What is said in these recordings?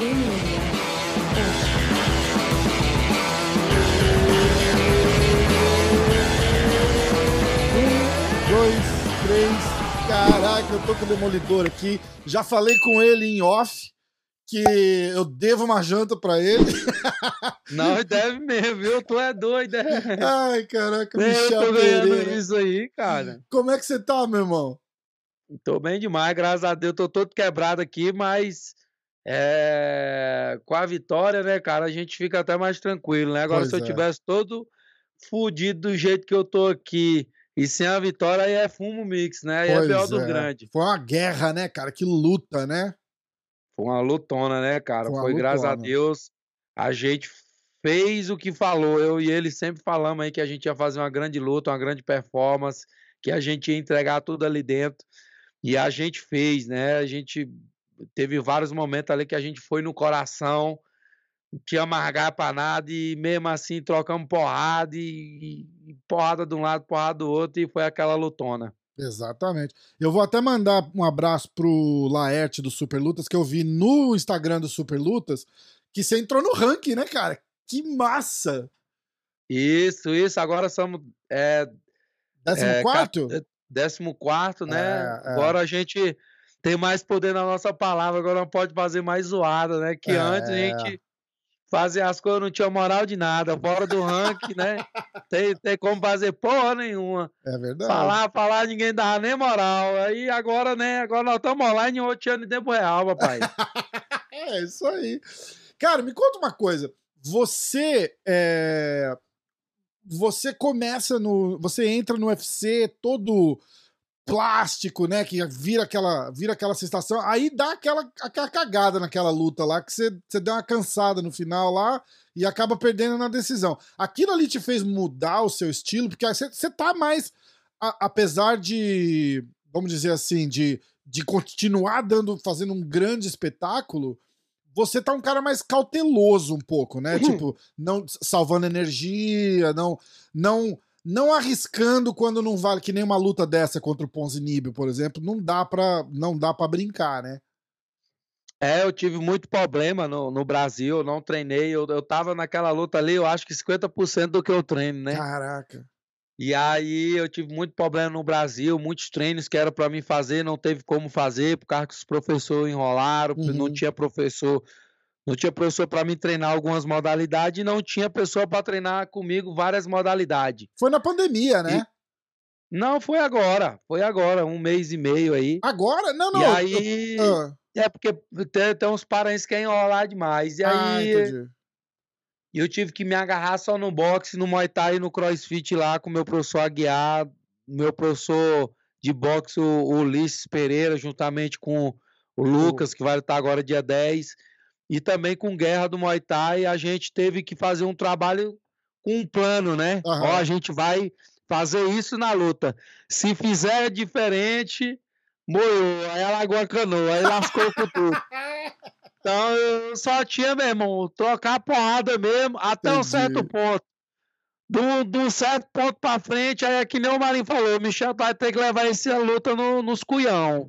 Um, dois, três. Caraca, eu tô com o demolidor aqui. Já falei com ele em off que eu devo uma janta pra ele. Não, deve mesmo, viu? Tu é doido, é? Ai, caraca, Eu Michel tô ganhando Pereira. isso aí, cara. Como é que você tá, meu irmão? Tô bem demais, graças a Deus. Tô todo quebrado aqui, mas é, com a vitória, né, cara, a gente fica até mais tranquilo, né? Agora, Pois se eu é. tivesse todo fudido do jeito que eu tô aqui e sem a vitória, aí é fumo mix, né? Aí é Pois pior do é. grande. Foi uma guerra, né, cara? Que luta, né? Foi uma lutona, né, cara? Foi Foi, graças a. Deus, a gente fez o que falou. Eu e ele sempre falamos aí que a gente ia fazer uma grande luta, uma grande performance, que a gente ia entregar tudo ali dentro. E a gente fez, né? A gente teve vários momentos ali que a gente foi no coração, não tinha amargar pra nada, e mesmo assim trocamos porrada, e, e porrada de um lado, porrada do outro, e foi aquela lutona. Exatamente. Eu vou até mandar um abraço pro Laerte do Super Lutas, que eu vi no Instagram do Super Lutas, que você entrou no ranking, né, cara? Que massa! Isso, isso. Agora somos é, Décimo É, quarto? Décimo quarto, né? É, é. Agora a gente tem mais poder na nossa palavra, agora não pode fazer mais zoada, né? Que É. antes a gente fazia as coisas, não tinha moral de nada, fora do ranking, né? Tem, tem como fazer porra nenhuma. É verdade. Falar, falar, ninguém dava nem moral. Aí agora, né? Agora nós estamos online em outro ano em tempo real, papai. É, isso aí. Cara, me conta uma coisa. Você é, Você começa no. Você entra no UFC todo plástico, né? Que vira aquela, vira aquela sensação. Aí dá aquela, aquela cagada naquela luta lá, que você, deu uma cansada no final lá e acaba perdendo na decisão. Aquilo ali te fez mudar o seu estilo, porque você, tá mais. a- apesar de. Vamos dizer assim, de, de continuar dando, fazendo um grande espetáculo, você tá um cara mais cauteloso um pouco, né? Tipo, não salvando energia, não não não arriscando quando não vale que nem uma luta dessa contra o Ponzinibio, por exemplo, não dá para não dá para brincar, né? É, eu tive muito problema no, no Brasil, eu não treinei, eu, eu tava naquela luta ali, eu acho que 50% do que eu treino, né? Caraca. E aí eu tive muito problema no Brasil, muitos treinos que era para mim fazer, não teve como fazer, por causa que os professores enrolaram, não Uhum. tinha professor, não tinha professor para me treinar algumas modalidades e não tinha pessoa para treinar comigo várias modalidades. Foi na pandemia, né? Não, foi agora, foi agora, um mês e meio aí. Agora? Não, não. e aí, ah, é porque tem, tem uns parentes que querem enrolar demais. E ah, aí, entendi. eu tive que me agarrar só no boxe, no Muay Thai e no CrossFit lá com o meu professor Aguiar, meu professor de boxe, o o Ulisses Pereira, juntamente com o Lucas, que vai estar agora dia 10, e também com Guerra do Muay Thai, a gente teve que fazer um trabalho com um plano, né? Aham. Ó, a gente vai fazer isso na luta. Se fizer diferente, moiou, aí alagou a canoa, aí lascou com tudo. Então eu só tinha, meu irmão, trocar a porrada mesmo até um Entendi. certo ponto. Do, do certo ponto pra frente, aí é que nem o Marinho falou, o Michel vai ter que levar essa luta no, nos cuião.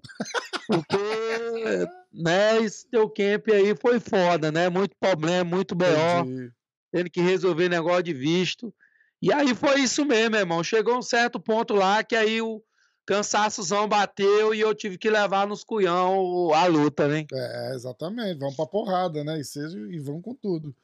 Porque, né, esse teu camp aí foi foda, né? Muito problema, muito BO, tendo que resolver negócio de visto. E aí foi isso mesmo, irmão. Chegou um certo ponto lá que aí o cansaçozão bateu e eu tive que levar nos cuião a luta, né? É, exatamente. Vamos pra porrada, né? E, seja, e vão com tudo.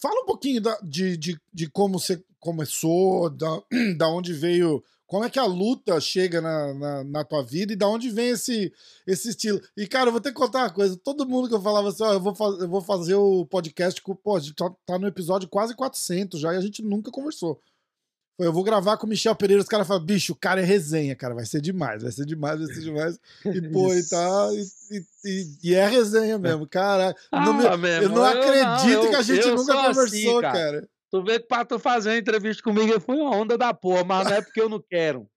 Fala um pouquinho da- de, de, de como você começou, da, da onde veio. Como é que a luta chega na, na, na tua vida e da onde vem esse, esse estilo? E, cara, eu vou ter que contar uma coisa. Todo mundo que eu falava assim, ó, eu vou, faz, eu vou fazer o podcast com. Pô, a gente tá, tá no episódio quase 400 já e a gente nunca conversou. Eu vou gravar com o Michel Pereira, os caras falam, bicho, o cara é resenha, cara, vai ser demais, vai ser demais, vai ser demais. E, pô, e tá. E, e- e- é resenha mesmo, cara. Não Ah, meu eu não irmão, acredito eu- que a gente eu nunca assim, conversou, cara. cara. Tu vê que pra tu fazer uma entrevista comigo foi uma onda da porra, mas não é porque eu não quero.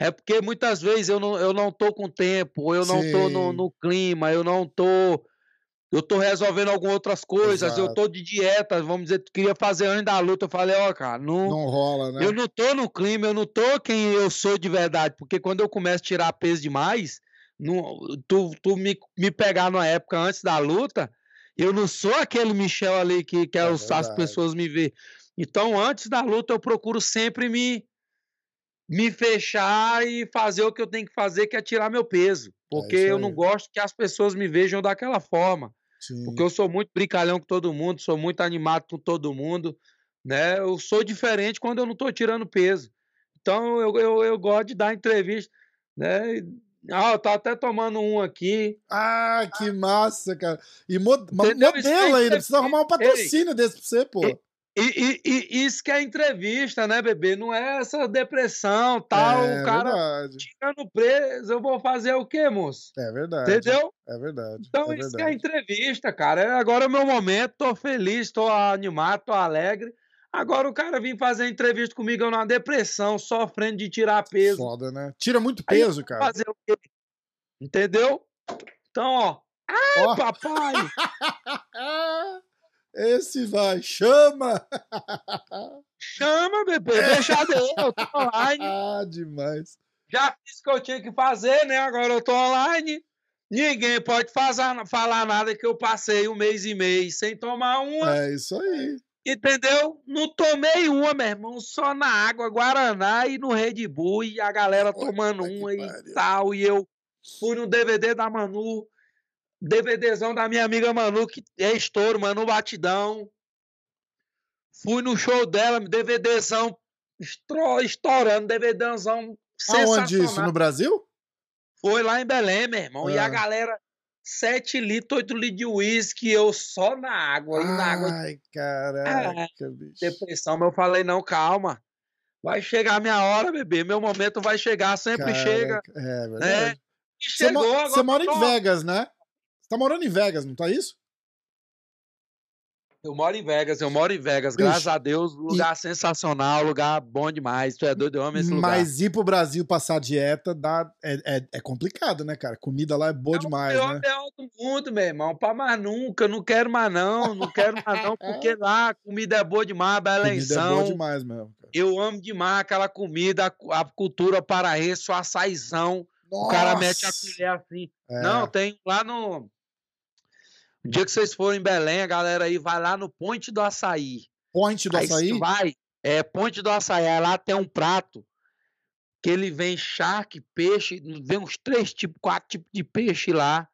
É porque muitas vezes eu não, eu não tô com tempo, eu não tô no, no clima, eu não tô. Eu tô resolvendo algumas outras coisas, eu Exato. tô de dieta, vamos dizer, tu queria fazer antes da luta. Eu falei, ó, cara, não, Não rola, né? eu não tô no clima, eu não tô quem eu sou de verdade, porque quando eu começo a tirar peso demais, não- tu, tu me, me pegar numa época antes da luta, Eu não sou aquele Michel ali que, que é É as pessoas me ver. Então, antes da luta, eu procuro sempre me, me fechar e fazer o que eu tenho que fazer, que é tirar meu peso. Porque isso eu não gosto que as pessoas me vejam daquela forma. Sim. Porque eu sou muito brincalhão com todo mundo, sou muito animado com todo mundo, né? Eu sou diferente quando eu não tô tirando peso. Então eu, eu, eu gosto de dar entrevista, né? Ah, eu tô até tomando um aqui. Ah, que massa, cara. E mo Entendeu? Modelo é ainda, precisa arrumar um patrocínio desse pra você, pô. E- E, e- isso que é entrevista, né, bebê? Não é essa depressão, tal. é o cara verdade. tirando preso, eu vou fazer o quê, moço? É verdade. Entendeu? É verdade. Então, é isso que é verdade. entrevista, cara. É Agora é o meu momento, tô feliz, tô animado, tô alegre. Agora o cara vir fazer entrevista comigo, eu numa depressão, sofrendo de tirar peso. Foda, né? Tira muito eu peso, cara. Fazer o quê? Entendeu? Então, ó. Ai, papai! Ah, esse vai, chama! Chama, bebê, deixa dele, eu tô online. Ah, demais. Já fiz o que eu tinha que fazer, né? Agora eu tô online. Ninguém pode fazer, falar nada que eu passei um mês e meio sem tomar uma. É isso aí. Entendeu? Não tomei uma, meu irmão, só na água, Guaraná e no Red Bull, e a galera Puta tomando uma e pariu. tal. E eu fui no DVD da Manu, DVDzão da minha amiga Manu, que é estouro, Manu Batidão. Fui no show dela, DVDzão estourando, DVDzão Aonde isso? sensacional. No Brasil? Foi lá em Belém, meu irmão. E Ah. a galera, 7 litros, 8 litros de uísque, eu só na água. E na água Ai, caraca, bicho. depressão, mas eu falei, não, calma. Vai chegar a minha hora, bebê. Meu momento vai chegar, sempre chega. Caraca, É verdade. E Você, chegou, mo- agora você mora em Vegas, né? Você tá morando em Vegas, não tá isso? Eu moro em Vegas, eu moro em Vegas, Bicho, graças a Deus. Lugar sensacional, lugar bom demais. Tu é doido, eu amo esse lugar. Mas ir pro Brasil passar dieta dá, é, é, é complicado, né, cara? Comida lá é boa É o demais, pior né? ideal do mundo, meu irmão. Pra mais nunca, não quero mais não, não quero mais não, porque lá a comida é boa demais, Comida é boa demais mesmo, cara. Eu amo demais aquela comida, a cu- a cultura paraense, o açaizão. O cara mete a Nossa! colher assim. É. Não, tem lá no. O dia que vocês forem em Belém, a galera aí vai lá no Ponte do Açaí. Point do aí açaí? vai, é Ponte do Açaí, aí lá tem um prato que ele vem charque, peixe, vem uns três tipos, quatro tipos de peixe lá.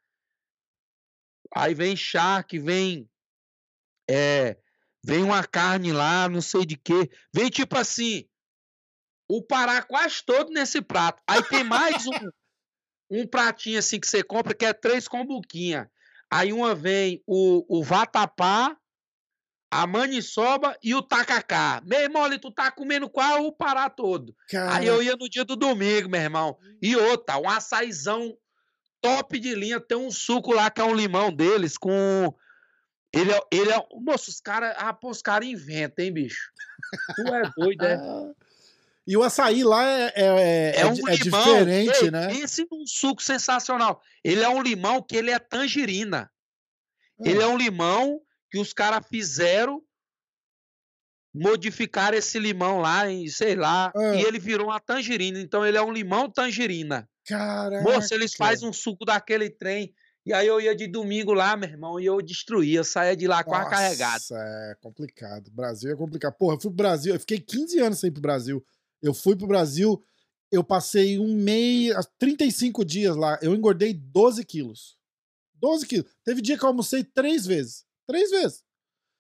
Aí vem charque, vem é, vem uma carne lá, não sei de quê. Vem tipo assim, o Pará quase todo nesse prato. Aí tem mais um, um pratinho assim que você compra que é três combuquinha. Aí uma vem o, o vatapá, a maniçoba e o tacacá. Meu irmão, ali tu tá comendo qual o Pará todo. Cara, Aí eu ia no dia do domingo, meu irmão. E outra, um açaizão top de linha. Tem um suco lá que é um limão deles com. Ele é. Ele é... Moço, os caras. Ah, pô, os caras inventam, hein, bicho? Tu é doido, é? E o açaí lá é, é, é, É um é limão. diferente, né? Pense num suco sensacional. Ele é um limão que ele é tangerina. Ah. Ele é um limão que os caras fizeram, modificaram esse limão lá, em, sei lá, Ah. e ele virou uma tangerina. Então ele é um limão tangerina. Caraca. Moço, eles fazem um suco daquele trem. E aí eu ia de domingo lá, meu irmão, e eu destruía, eu saía de lá quase carregado. Nossa, é complicado. Brasil é complicado. Porra, eu fui pro Brasil, eu fiquei 15 anos sem ir pro Brasil. Eu fui pro Brasil, eu passei um mês, 35 dias lá, eu engordei 12 quilos. 12 quilos. Teve dia que eu almocei três vezes. Três vezes.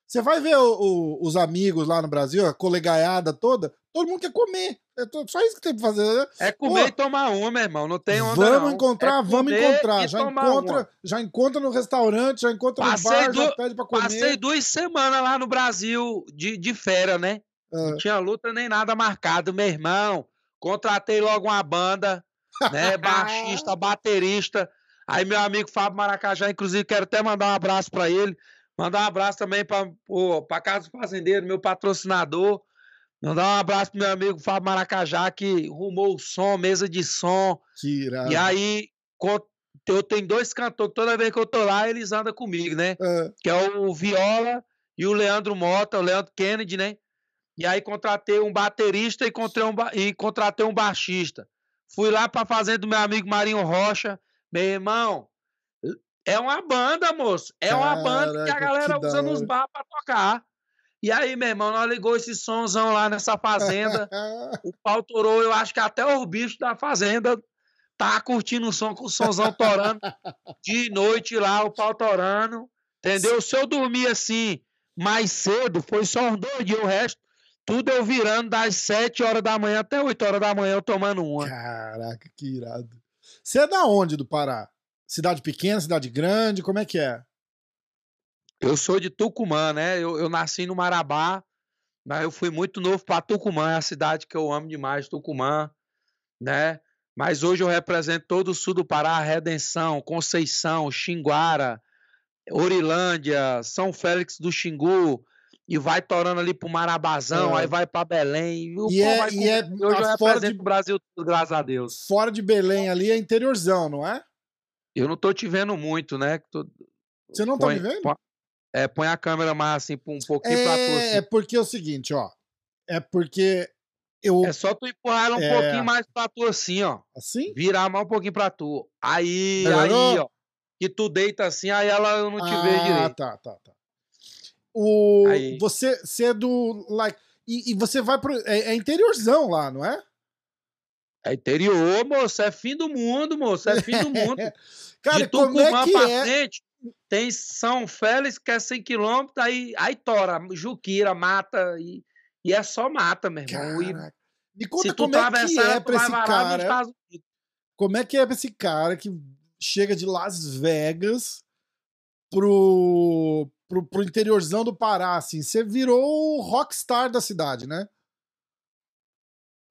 Você vai ver o- o- os amigos lá no Brasil, a colegaiada toda, todo mundo quer comer. É só isso que tem pra fazer. né? É comer Pô, e tomar uma, meu irmão. Não tem onda, vamos não. encontrar, É vamos encontrar. Já encontra, uma. já encontra no restaurante, já encontra Passei no bar, já du- pede pra comer. Passei duas semanas lá no Brasil de, de férias, né? Ah. Não tinha luta nem nada marcado, meu irmão. Contratei logo uma banda, né? Baixista, baterista. Aí meu amigo Fábio Maracajá, inclusive, quero até mandar um abraço pra ele. Mandar um abraço também pra Casa do Fazendeiro, meu patrocinador. Mandar um abraço pro meu amigo Fábio Maracajá, que rumou o som, mesa de som. Que irado. E aí, eu tenho dois cantores toda vez que eu tô lá, eles andam comigo, né? Ah, que é o Viola e o Leandro Mota, o Leandro Kennedy, né? E aí contratei um baterista e, um ba- e contratei um baixista. Fui lá pra fazenda do meu amigo Marinho Rocha. Meu irmão, É uma banda, moço. É Caraca, uma banda que a galera que usa nos bar pra tocar. E aí, meu irmão, nós ligou esse somzão lá nessa fazenda. o pau torou, eu acho que até os bichos da fazenda tá curtindo o som com o somzão torando. De noite lá, o pau torando. Entendeu? Se eu dormir assim mais cedo, foi só uns dois dias, o resto, tudo eu virando das 7 horas da manhã até 8 horas da manhã eu tomando uma. Caraca, que irado. Você é da onde do Pará? Cidade pequena, cidade grande, como é que é? Eu sou de Tucumã, né? Eu, eu nasci no Marabá, mas eu fui muito novo para Tucumã, é a cidade que eu amo demais, Tucumã, né? Mas hoje eu represento todo o sul do Pará, Redenção, Conceição, Xinguara, Orilândia, São Félix do Xingu, e vai torando ali pro Marabazão, é. aí vai para Belém. E, e é, e é hoje eu represento de, o Brasil, graças a Deus. Fora de Belém ali é interiorzão, não é? Eu não tô te vendo muito, né? Tô... Você não põe, tá me vendo? Põe, é, põe a câmera mais assim, um pouquinho é, pra tu. É, assim. É porque é o seguinte, ó. É porque eu. É só tu empurrar ela um é... pouquinho mais pra tu assim, ó. Assim? Virar mais um pouquinho pra tu. Aí, Melhorou? aí, ó. Que tu deita assim, aí ela não te ah, vê direito. Ah, tá, tá, tá. O, aí. você, você é do. Like, e, e você vai pro. É, é interiorzão lá, não é? É interior, moço. É fim do mundo, moço. É fim do mundo. Cara, de Tucumã como é que pra é? frente, tem São Félix, que é 100 quilômetros, aí, aí tora, Juquira, mata, e, e é só mata, meu irmão. Caraca. Me conta se como é que é pra esse cara. Como é que é pra esse cara que chega de Las Vegas pro, pro, pro interiorzão do Pará, assim? Você virou o rockstar da cidade, né?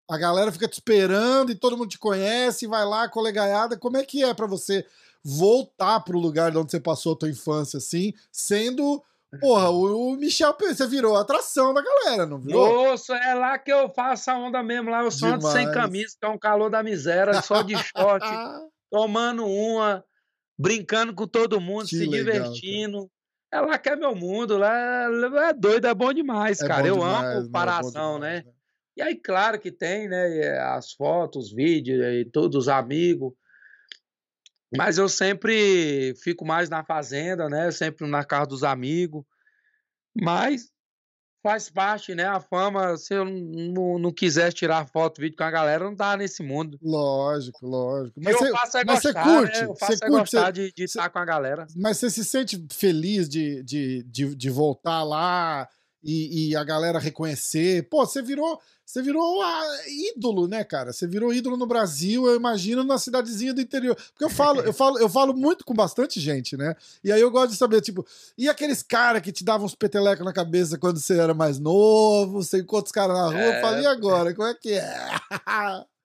A galera fica te esperando e todo mundo te conhece, vai lá, colegaiada. Como é que é para você voltar pro lugar de onde você passou a tua infância, assim, sendo. Porra, o, Michel você virou atração da galera, não virou? Nossa, é lá que eu faço a onda mesmo. Lá eu sou antes sem camisa, que é um calor da miséria, só de short, tomando uma, brincando com todo mundo, que se legal, divertindo. Cara. É lá que é meu mundo, lá é, é doido, é bom demais, é cara. Bom eu demais, amo o Paração, né? né? E aí, claro que tem, né? As fotos, vídeos e todos os amigos. Mas eu sempre fico mais na fazenda, né? Sempre na casa dos amigos. Mas faz parte, né? A fama, se eu não, não quiser tirar foto, vídeo com a galera, não dá nesse mundo. Lógico, lógico. Mas, você, é mas gostar, você curte, né? Eu faço você é curte, gostar de, de estar com a galera. Mas você se sente feliz de, de, de, de voltar lá e, e, a galera reconhecer? Pô, você virou você virou ídolo, né, cara? Você virou ídolo no Brasil, eu imagino na cidadezinha do interior. Porque eu falo, eu falo, eu falo muito com bastante gente, né? E aí eu gosto de saber, tipo, e aqueles caras que te davam uns petelecos na cabeça quando você era mais novo, você encontra os caras na rua, é... eu falo, e agora? Como é que é?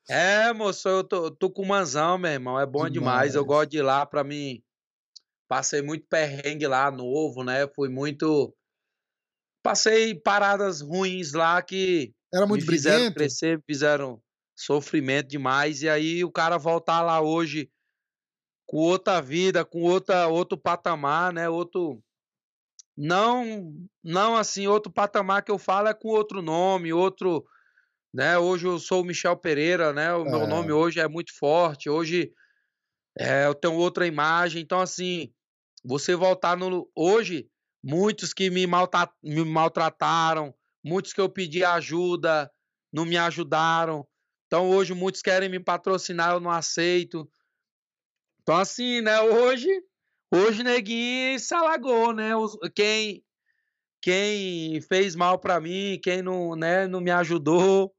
É, moço, eu tô, tô com manzão, meu irmão. É bom demais. demais. Eu gosto de ir lá pra mim. Passei muito perrengue lá, novo, né? Fui muito. Passei paradas ruins lá que era muito me fizeram briguento. crescer, fizeram sofrimento demais. E aí o cara voltar lá hoje com outra vida, com outra, outro patamar, né? Outro. Não, não assim, outro patamar que eu falo é com outro nome, outro. Né? Hoje eu sou o Michel Pereira, né? O é. meu nome hoje é muito forte. Hoje é, eu tenho outra imagem. Então, assim, você voltar no. Hoje, muitos que me, malta... me maltrataram, muitos que eu pedi ajuda não me ajudaram. Então hoje muitos querem me patrocinar, eu não aceito. Então assim, né, hoje, hoje neguinho se alagou, né? Quem quem fez mal para mim, quem não, né, não me ajudou.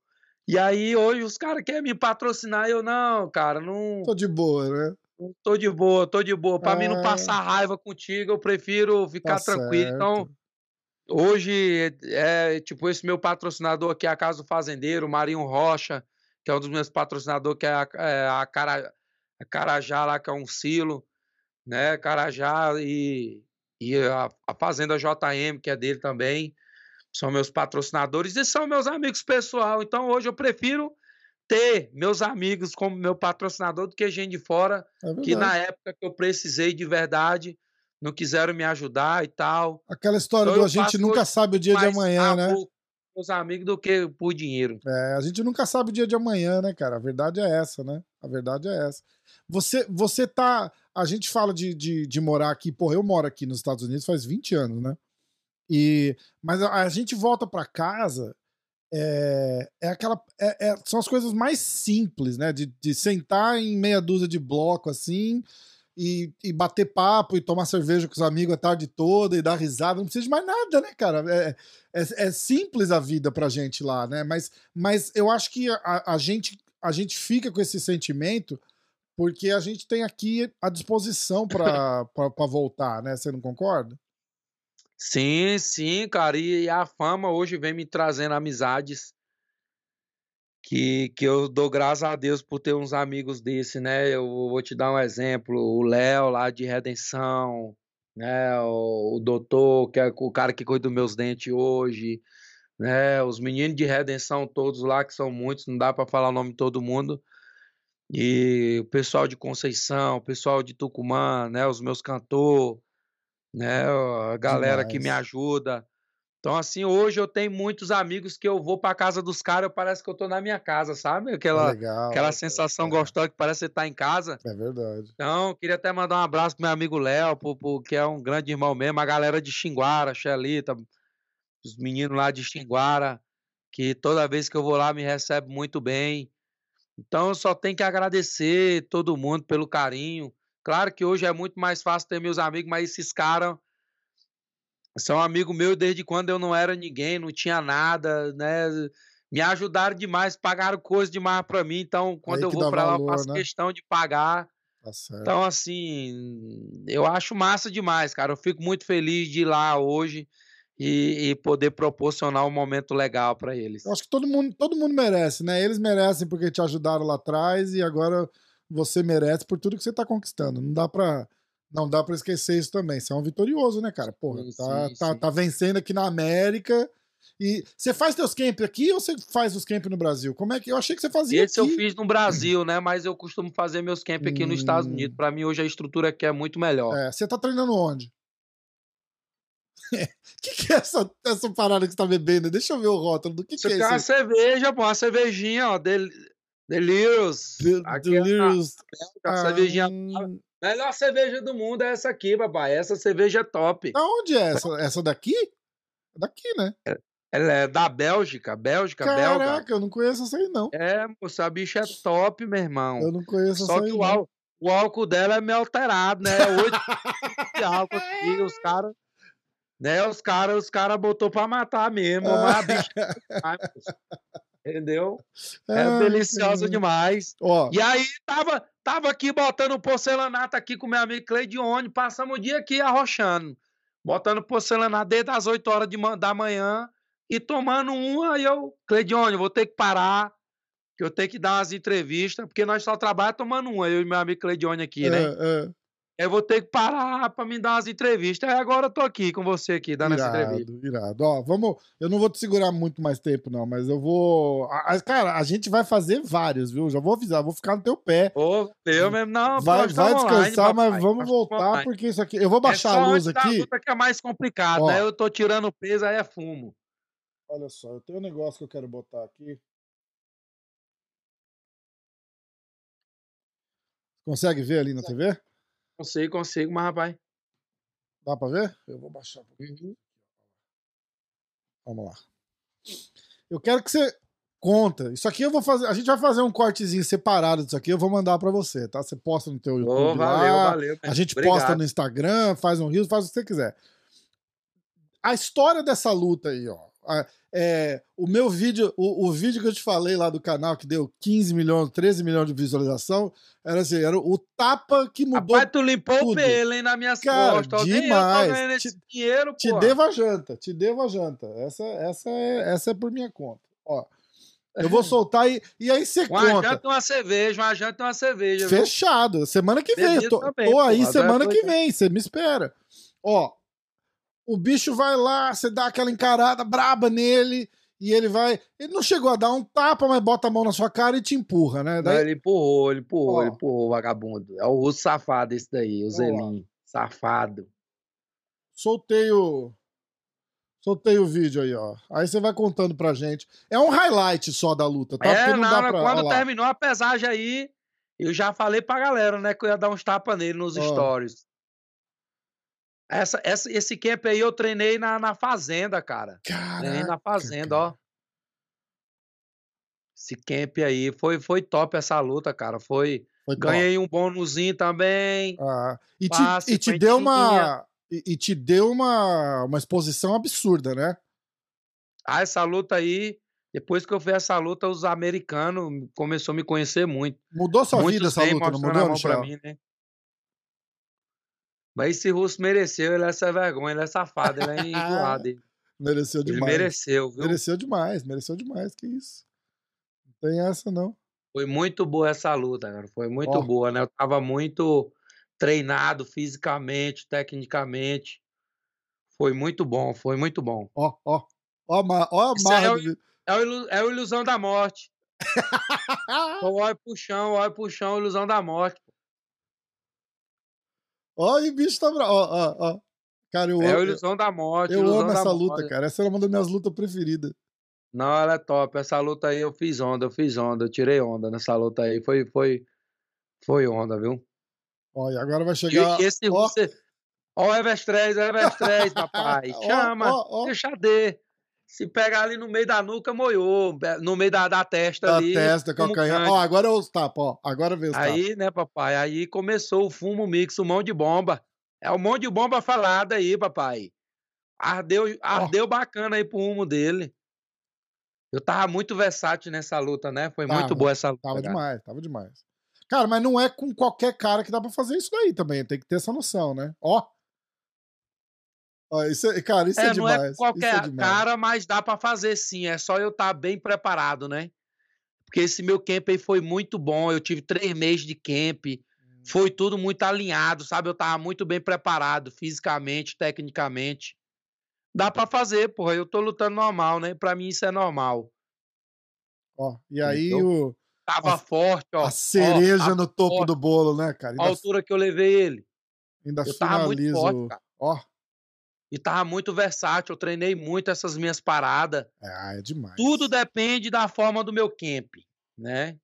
E aí hoje os caras querem me patrocinar, eu não, cara, não Tô de boa, né? Tô de boa, tô de boa. Para mim não passar raiva contigo, eu prefiro ficar tá tranquilo. Então, certo. Então, Hoje é, é tipo esse meu patrocinador aqui, a Casa do Fazendeiro, Marinho Rocha, que é um dos meus patrocinadores, que é a, é a, Cara, a Carajá lá, que é um silo, né? Carajá e, e a, a Fazenda JM, que é dele também, são meus patrocinadores e são meus amigos pessoal. Então hoje eu prefiro ter meus amigos como meu patrocinador do que gente de fora, é que na época que eu precisei de verdade, não quiseram me ajudar e tal. Aquela história então, do a gente nunca sabe o dia de amanhã, né? Os amigos do que por dinheiro. É, a gente nunca sabe o dia de amanhã, né, cara? A verdade é essa, né? A verdade é essa. Você, você tá. A gente fala de, de, de morar aqui, porra, eu moro aqui nos Estados Unidos faz 20 anos, né? E, mas a, a gente volta para casa é, é aquela. É, é, são as coisas mais simples, né? De, de sentar em meia dúzia de bloco assim e, e, bater papo e tomar cerveja com os amigos a tarde toda e dar risada. Não precisa de mais nada, né, cara? É, é, é simples a vida pra gente lá, né? Mas, mas eu acho que a, a, gente, a gente fica com esse sentimento porque a gente tem aqui a disposição para voltar, né? Você não concorda? Sim, sim, cara. E a fama hoje vem me trazendo amizades que, que eu dou graças a Deus por ter uns amigos desse, né? Eu vou te dar um exemplo. O Léo lá de Redenção, né? O, o doutor, que é o cara que cuida dos meus dentes hoje, né? Os meninos de Redenção todos lá, que são muitos, não dá para falar o nome de todo mundo. E o pessoal de Conceição, o pessoal de Tucumã, né? Os meus cantores né? A galera Demais. que me ajuda. Então, assim, hoje eu tenho muitos amigos que eu vou para casa dos caras, parece que eu tô na minha casa, sabe? Aquela, Legal, aquela sensação é. gostosa que parece que você tá em casa. É verdade. Então, queria até mandar um abraço pro meu amigo Léo, que é um grande irmão mesmo, a galera de Xinguara, Xelita, os meninos lá de Xinguara, que toda vez que eu vou lá me recebe muito bem. Então, eu só tenho que agradecer todo mundo pelo carinho. Claro que hoje é muito mais fácil ter meus amigos, mas esses caras são amigos meus desde quando eu não era ninguém, não tinha nada, né? Me ajudaram demais, pagaram coisa demais para mim. Então, quando eu vou para lá, eu faço né? questão de pagar. Tá então, assim, eu acho massa demais, cara. Eu fico muito feliz de ir lá hoje e, e poder proporcionar um momento legal para eles. Eu acho que todo mundo, todo mundo merece, né? Eles merecem porque te ajudaram lá atrás e agora você merece por tudo que você tá conquistando. Não dá pra, não dá pra esquecer isso também. Você é um vitorioso, né, cara? Porra, sim, tá, sim, tá, sim. tá vencendo aqui na América. E você faz teus camp aqui ou você faz os camp no Brasil? Como é que eu achei que você fazia Esse aqui? eu fiz no Brasil, né? Mas eu costumo fazer meus camp aqui hum. nos Estados hum. Unidos. Para mim hoje a estrutura aqui é muito melhor. É, você tá treinando onde? O que, que é essa, essa parada que você tá bebendo? Deixa eu ver o rótulo do que, Isso que é isso. É uma cerveja, pô, uma cervejinha, ó, dele, Delirious. De Delirious. É a, a cervejinha. Um... Melhor cerveja do mundo é essa aqui, papai. Essa cerveja é top. Aonde é essa? Essa daqui? É daqui, né? É, ela é da Bélgica, Bélgica, Caraca, belga. Caraca, eu não conheço essa aí, não. É, moça, a bicha é top, meu irmão. Eu não conheço Só essa aí. Só que o, álcool, o álcool dela é meio alterado, né? É oito de álcool aqui, os caras. Né, os caras os cara botou pra matar mesmo, mas a bicha. É entendeu? É ah, deliciosa demais. Ó. E aí tava, tava aqui botando porcelanato aqui com meu amigo Cleidione, passamos o dia aqui arrochando, botando porcelanato desde as 8 horas de, da manhã e tomando uma, aí eu, Cleidione, vou ter que parar, que eu tenho que dar umas entrevistas, porque nós só trabalhamos tomando uma, eu e meu amigo Cleidione aqui, né? É, é eu vou ter que parar para me dar umas entrevistas. Aí agora eu tô aqui com você aqui, dando irado, essa entrevista. Irado, Ó, vamos. Eu não vou te segurar muito mais tempo, não, mas eu vou. cara, a gente vai fazer vários, viu? Já vou avisar, vou ficar no teu pé. Ô, eu mesmo, não. Vai, vai descansar, online, mas vamos voltar, porque isso aqui. Eu vou é baixar é a luz aqui. A que é mais complicado, né? Eu tô tirando peso, aí é fumo. Olha só, eu tenho um negócio que eu quero botar aqui. Consegue ver ali na TV? Consigo, consigo, mas rapaz. Dá pra ver? Eu vou baixar um pouquinho. Uhum. Vamos lá. Eu quero que você conta. Isso aqui eu vou fazer. A gente vai fazer um cortezinho separado disso aqui. Eu vou mandar para você, tá? Você posta no teu YouTube oh, valeu, lá. Valeu, a gente Obrigado. posta no Instagram, faz um rio, faz o que você quiser. A história dessa luta aí, ó. É, o meu vídeo, o, o, vídeo que eu te falei lá do canal, que deu 15 milhões, 13 milhões de visualização, era assim, era o tapa que mudou. Rapaz, tu limpou tudo. o pelo, hein, na minhas Cara, costas. Demais. te, dinheiro, te devo a janta, te devo a janta. Essa, essa, é, essa é por minha conta. Ó. Eu vou soltar e, e aí você uma conta. Uma janta uma cerveja, uma janta uma cerveja. Fechado. Viu? Semana que vem. Tô, também, tô aí semana que vem. Você me espera. Ó, o bicho vai lá, você dá aquela encarada braba nele, e ele vai. Ele não chegou a dar um tapa, mas bota a mão na sua cara e te empurra, né? Daí... Não, ele empurrou, ele empurrou, Ó. ele empurrou o vagabundo. É o russo safado esse daí, o Zelim. Safado. Soltei o. Soltei o vídeo aí, ó. Aí você vai contando pra gente. É um highlight só da luta, tá? É, não, não, dá pra... quando terminou a pesagem aí, Eu já falei pra galera, né, que eu ia dar uns tapas nele nos Ó. stories. Essa, essa, esse camp aí eu treinei na, na fazenda, cara. Treinei na Caraca, fazenda, cara. ó. Esse camp aí foi, foi top essa luta, cara. Foi. Foi. Ganhei um bônusinho também. Ah, e te, Passe, e te deu uma. E, e te deu uma, uma exposição absurda, né? Ah, essa luta aí. Depois que eu fiz essa luta, os americanos começaram a me conhecer muito. Mudou sua vida Muitos essa vêm luta, não mudou, Michel? mim, né? Mas esse russo mereceu, ele é essa vergonha, ele é safado, ele é enjoado. Ele, Mereceu ele demais. mereceu, viu? Mereceu demais, mereceu demais, que isso. Não tem essa, não. Foi muito boa essa luta, cara. Foi muito Ó. boa, né? Eu tava muito treinado fisicamente, tecnicamente. Foi muito bom, foi muito bom. Ó, ó. Ó, ó é. É é o ilusão da morte. Então, olha pro chão, olha pro chão, ilusão da morte. Ó, e o bicho tá bravo. Ó, ó, ó. Cara, eu, É o amo, ilusão da morte. eu amo essa luta, morte. cara. Essa é uma das minhas lutas preferidas. Não, ela é top. Essa luta aí eu fiz onda, eu fiz onda, eu tirei onda nessa luta aí. Foi, foi, foi onda, viu? Ó, e agora vai chegar. e esse ó, russo. Ó, o Evers 3, o Evers 3, papai. Ó, Chama, ó, ó. deixa de. Se pegar ali no meio da nuca, moiou. No meio da, da testa Da ali. testa, fumo calcanhar. Ó, agora é os tapas, ó. Agora vem os tapas. Aí, né, papai? Aí começou o fumo mix, o mão de bomba. É o mão de bomba falada aí, papai. Ardeu, ardeu bacana aí pro rumo dele. Eu tava muito versátil nessa luta, né? Foi Tava, muito boa essa luta. Tava cara. demais, tava demais. Cara, mas não é com qualquer cara que dá pra fazer isso daí também. Tem que ter essa noção, né? Ó. Ó, isso é, cara, isso é, É, não é demais. isso é qualquer demais. cara, mas dá pra fazer sim. É só eu estar bem preparado, né? Porque esse meu camp aí foi muito bom. Eu tive três meses de camp. Foi tudo muito alinhado, sabe? Eu tava muito bem preparado, fisicamente, tecnicamente. Dá pra fazer, porra. Eu tô lutando normal, né? Pra mim isso é normal. Ó, e aí Entendeu? o, Tava A- forte, ó. a cereja ó, no topo forte. do bolo, né, cara? a Ainda, altura que eu levei ele. ainda Eu finaliza forte. Ó. E tava muito versátil. Eu treinei muito essas minhas paradas. Ah, é demais. Tudo depende da forma do meu camp, né?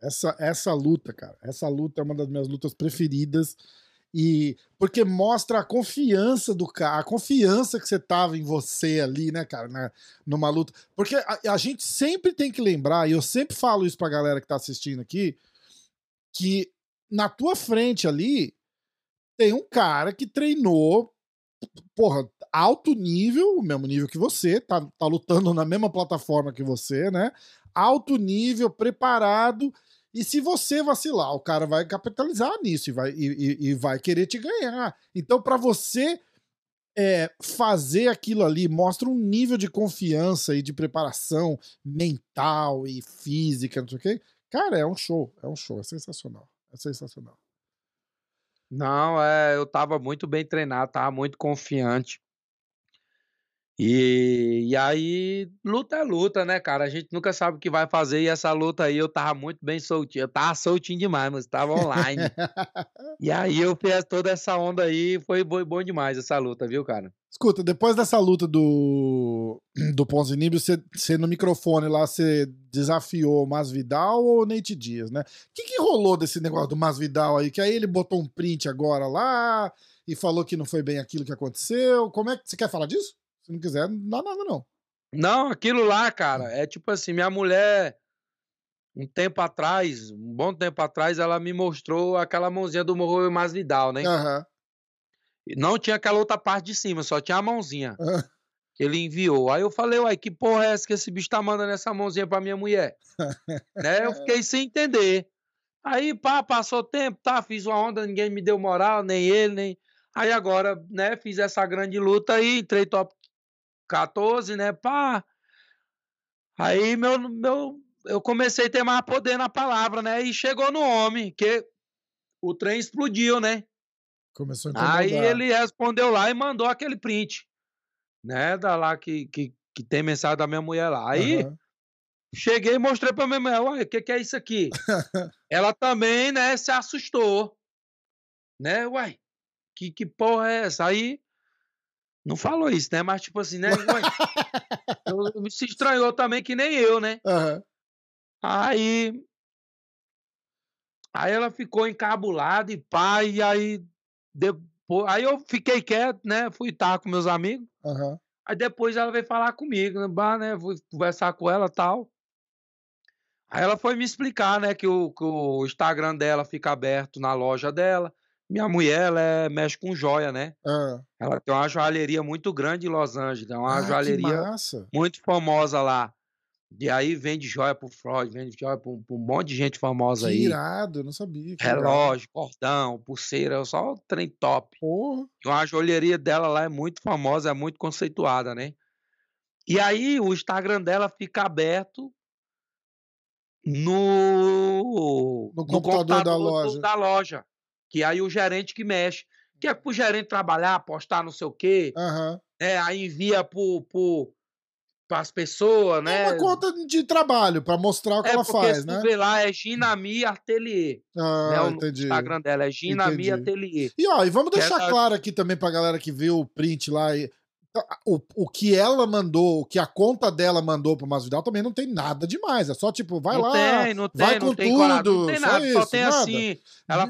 Essa, essa luta, cara, essa luta é uma das minhas lutas preferidas. E porque mostra a confiança do cara, a confiança que você tava em você ali, né, cara, na, numa luta. Porque a, a gente sempre tem que lembrar, e eu sempre falo isso pra galera que tá assistindo aqui, que na tua frente ali tem um cara que treinou, porra, alto nível, o mesmo nível que você, tá, tá lutando na mesma plataforma que você, né? Alto nível, preparado. E se você vacilar, o cara vai capitalizar nisso e vai, e, e- vai querer te ganhar. Então, pra você é, fazer aquilo ali, mostra um nível de confiança e de preparação mental e física, não sei o quê. Cara, é um show, é um show, é sensacional. É sensacional. Não, é, eu tava muito bem treinado, tava muito confiante. E, e aí, luta é luta, né, cara? A gente nunca sabe o que vai fazer. E essa luta aí eu tava muito bem soltinho. Eu tava soltinho demais, mas tava online. e aí eu fiz toda essa onda aí. Foi bom, bom demais essa luta, viu, cara? Escuta, depois dessa luta do, do Ponzinibbio, você, você no microfone lá, você desafiou o Masvidal ou o Nate Dias, né? O que, que rolou desse negócio do Masvidal aí? Que aí ele botou um print agora lá e falou que não foi bem aquilo que aconteceu. Como é que você quer falar disso? Se não quiser, não dá nada não. Não, aquilo lá, cara, é tipo assim, minha mulher, um tempo atrás, um bom tempo atrás, ela me mostrou aquela mãozinha do Morro Masvidal, né? Aham. E Não tinha aquela outra parte de cima, só tinha a mãozinha Ah. que ele enviou. Aí eu falei, uai, que porra é essa que esse bicho tá mandando essa mãozinha pra minha mulher? né? Eu fiquei sem entender. Aí, pá, passou tempo, tá, fiz uma onda, ninguém me deu moral, nem ele, nem... Aí agora, né, fiz essa grande luta aí, entrei top 14, né, pá. Aí meu, meu, eu comecei a ter mais poder na palavra, né, e chegou no homem, que o trem explodiu, né? Começou a incomodar. Aí ele respondeu lá e mandou aquele print, né? Da lá que, que, que tem mensagem da minha mulher lá. Aí Aham. cheguei e mostrei pra minha mulher, uai, o que, que é isso aqui? Ela também, né, se assustou. Né, uai, que, que porra é essa? Aí não falou isso, né? Mas tipo assim, né? Eu, se estranhou também que nem eu, né? Aham. Aí. Aí ela ficou encabulada e pá, e aí. Depois, aí eu fiquei quieto, né? Fui estar com meus amigos. Aham. Aí depois ela veio falar comigo, né? Bah, né? Fui conversar com ela e tal. Aí ela foi me explicar, né, que o, que o Instagram dela fica aberto na loja dela. Minha mulher, ela é, mexe com joia, né? Ah, Ela tem uma joalheria muito grande em Los Angeles, é uma ah, joalheria muito famosa lá. E aí vende joia pro Freud, vende joia pra um, pra um monte de gente famosa Que aí. irado, eu não sabia. Relógio, cordão, pulseira, só trem top. Porra. E uma joalheria dela lá é muito famosa, é muito conceituada, né? E aí o Instagram dela fica aberto no, No computador da do- loja. da loja. Que aí o gerente que mexe. Que é pro gerente trabalhar, postar não sei o quê, Aham. né? Aí envia pro, pro, pras pessoas, É né? uma conta de trabalho pra mostrar o que É ela faz, né? vê lá é Ginami Atelier. Ah, né? O entendi. Instagram dela é Ginami Entendi. Atelier. E ó, e vamos deixar claro aqui também pra galera que viu o print lá. e- o, o que ela mandou, o que a conta dela mandou pro Masvidal também não tem nada demais. É só tipo, vai não lá. tem, não tem, vai não com tem coragem, tudo, Não tem só nada, só isso, tem nada. assim.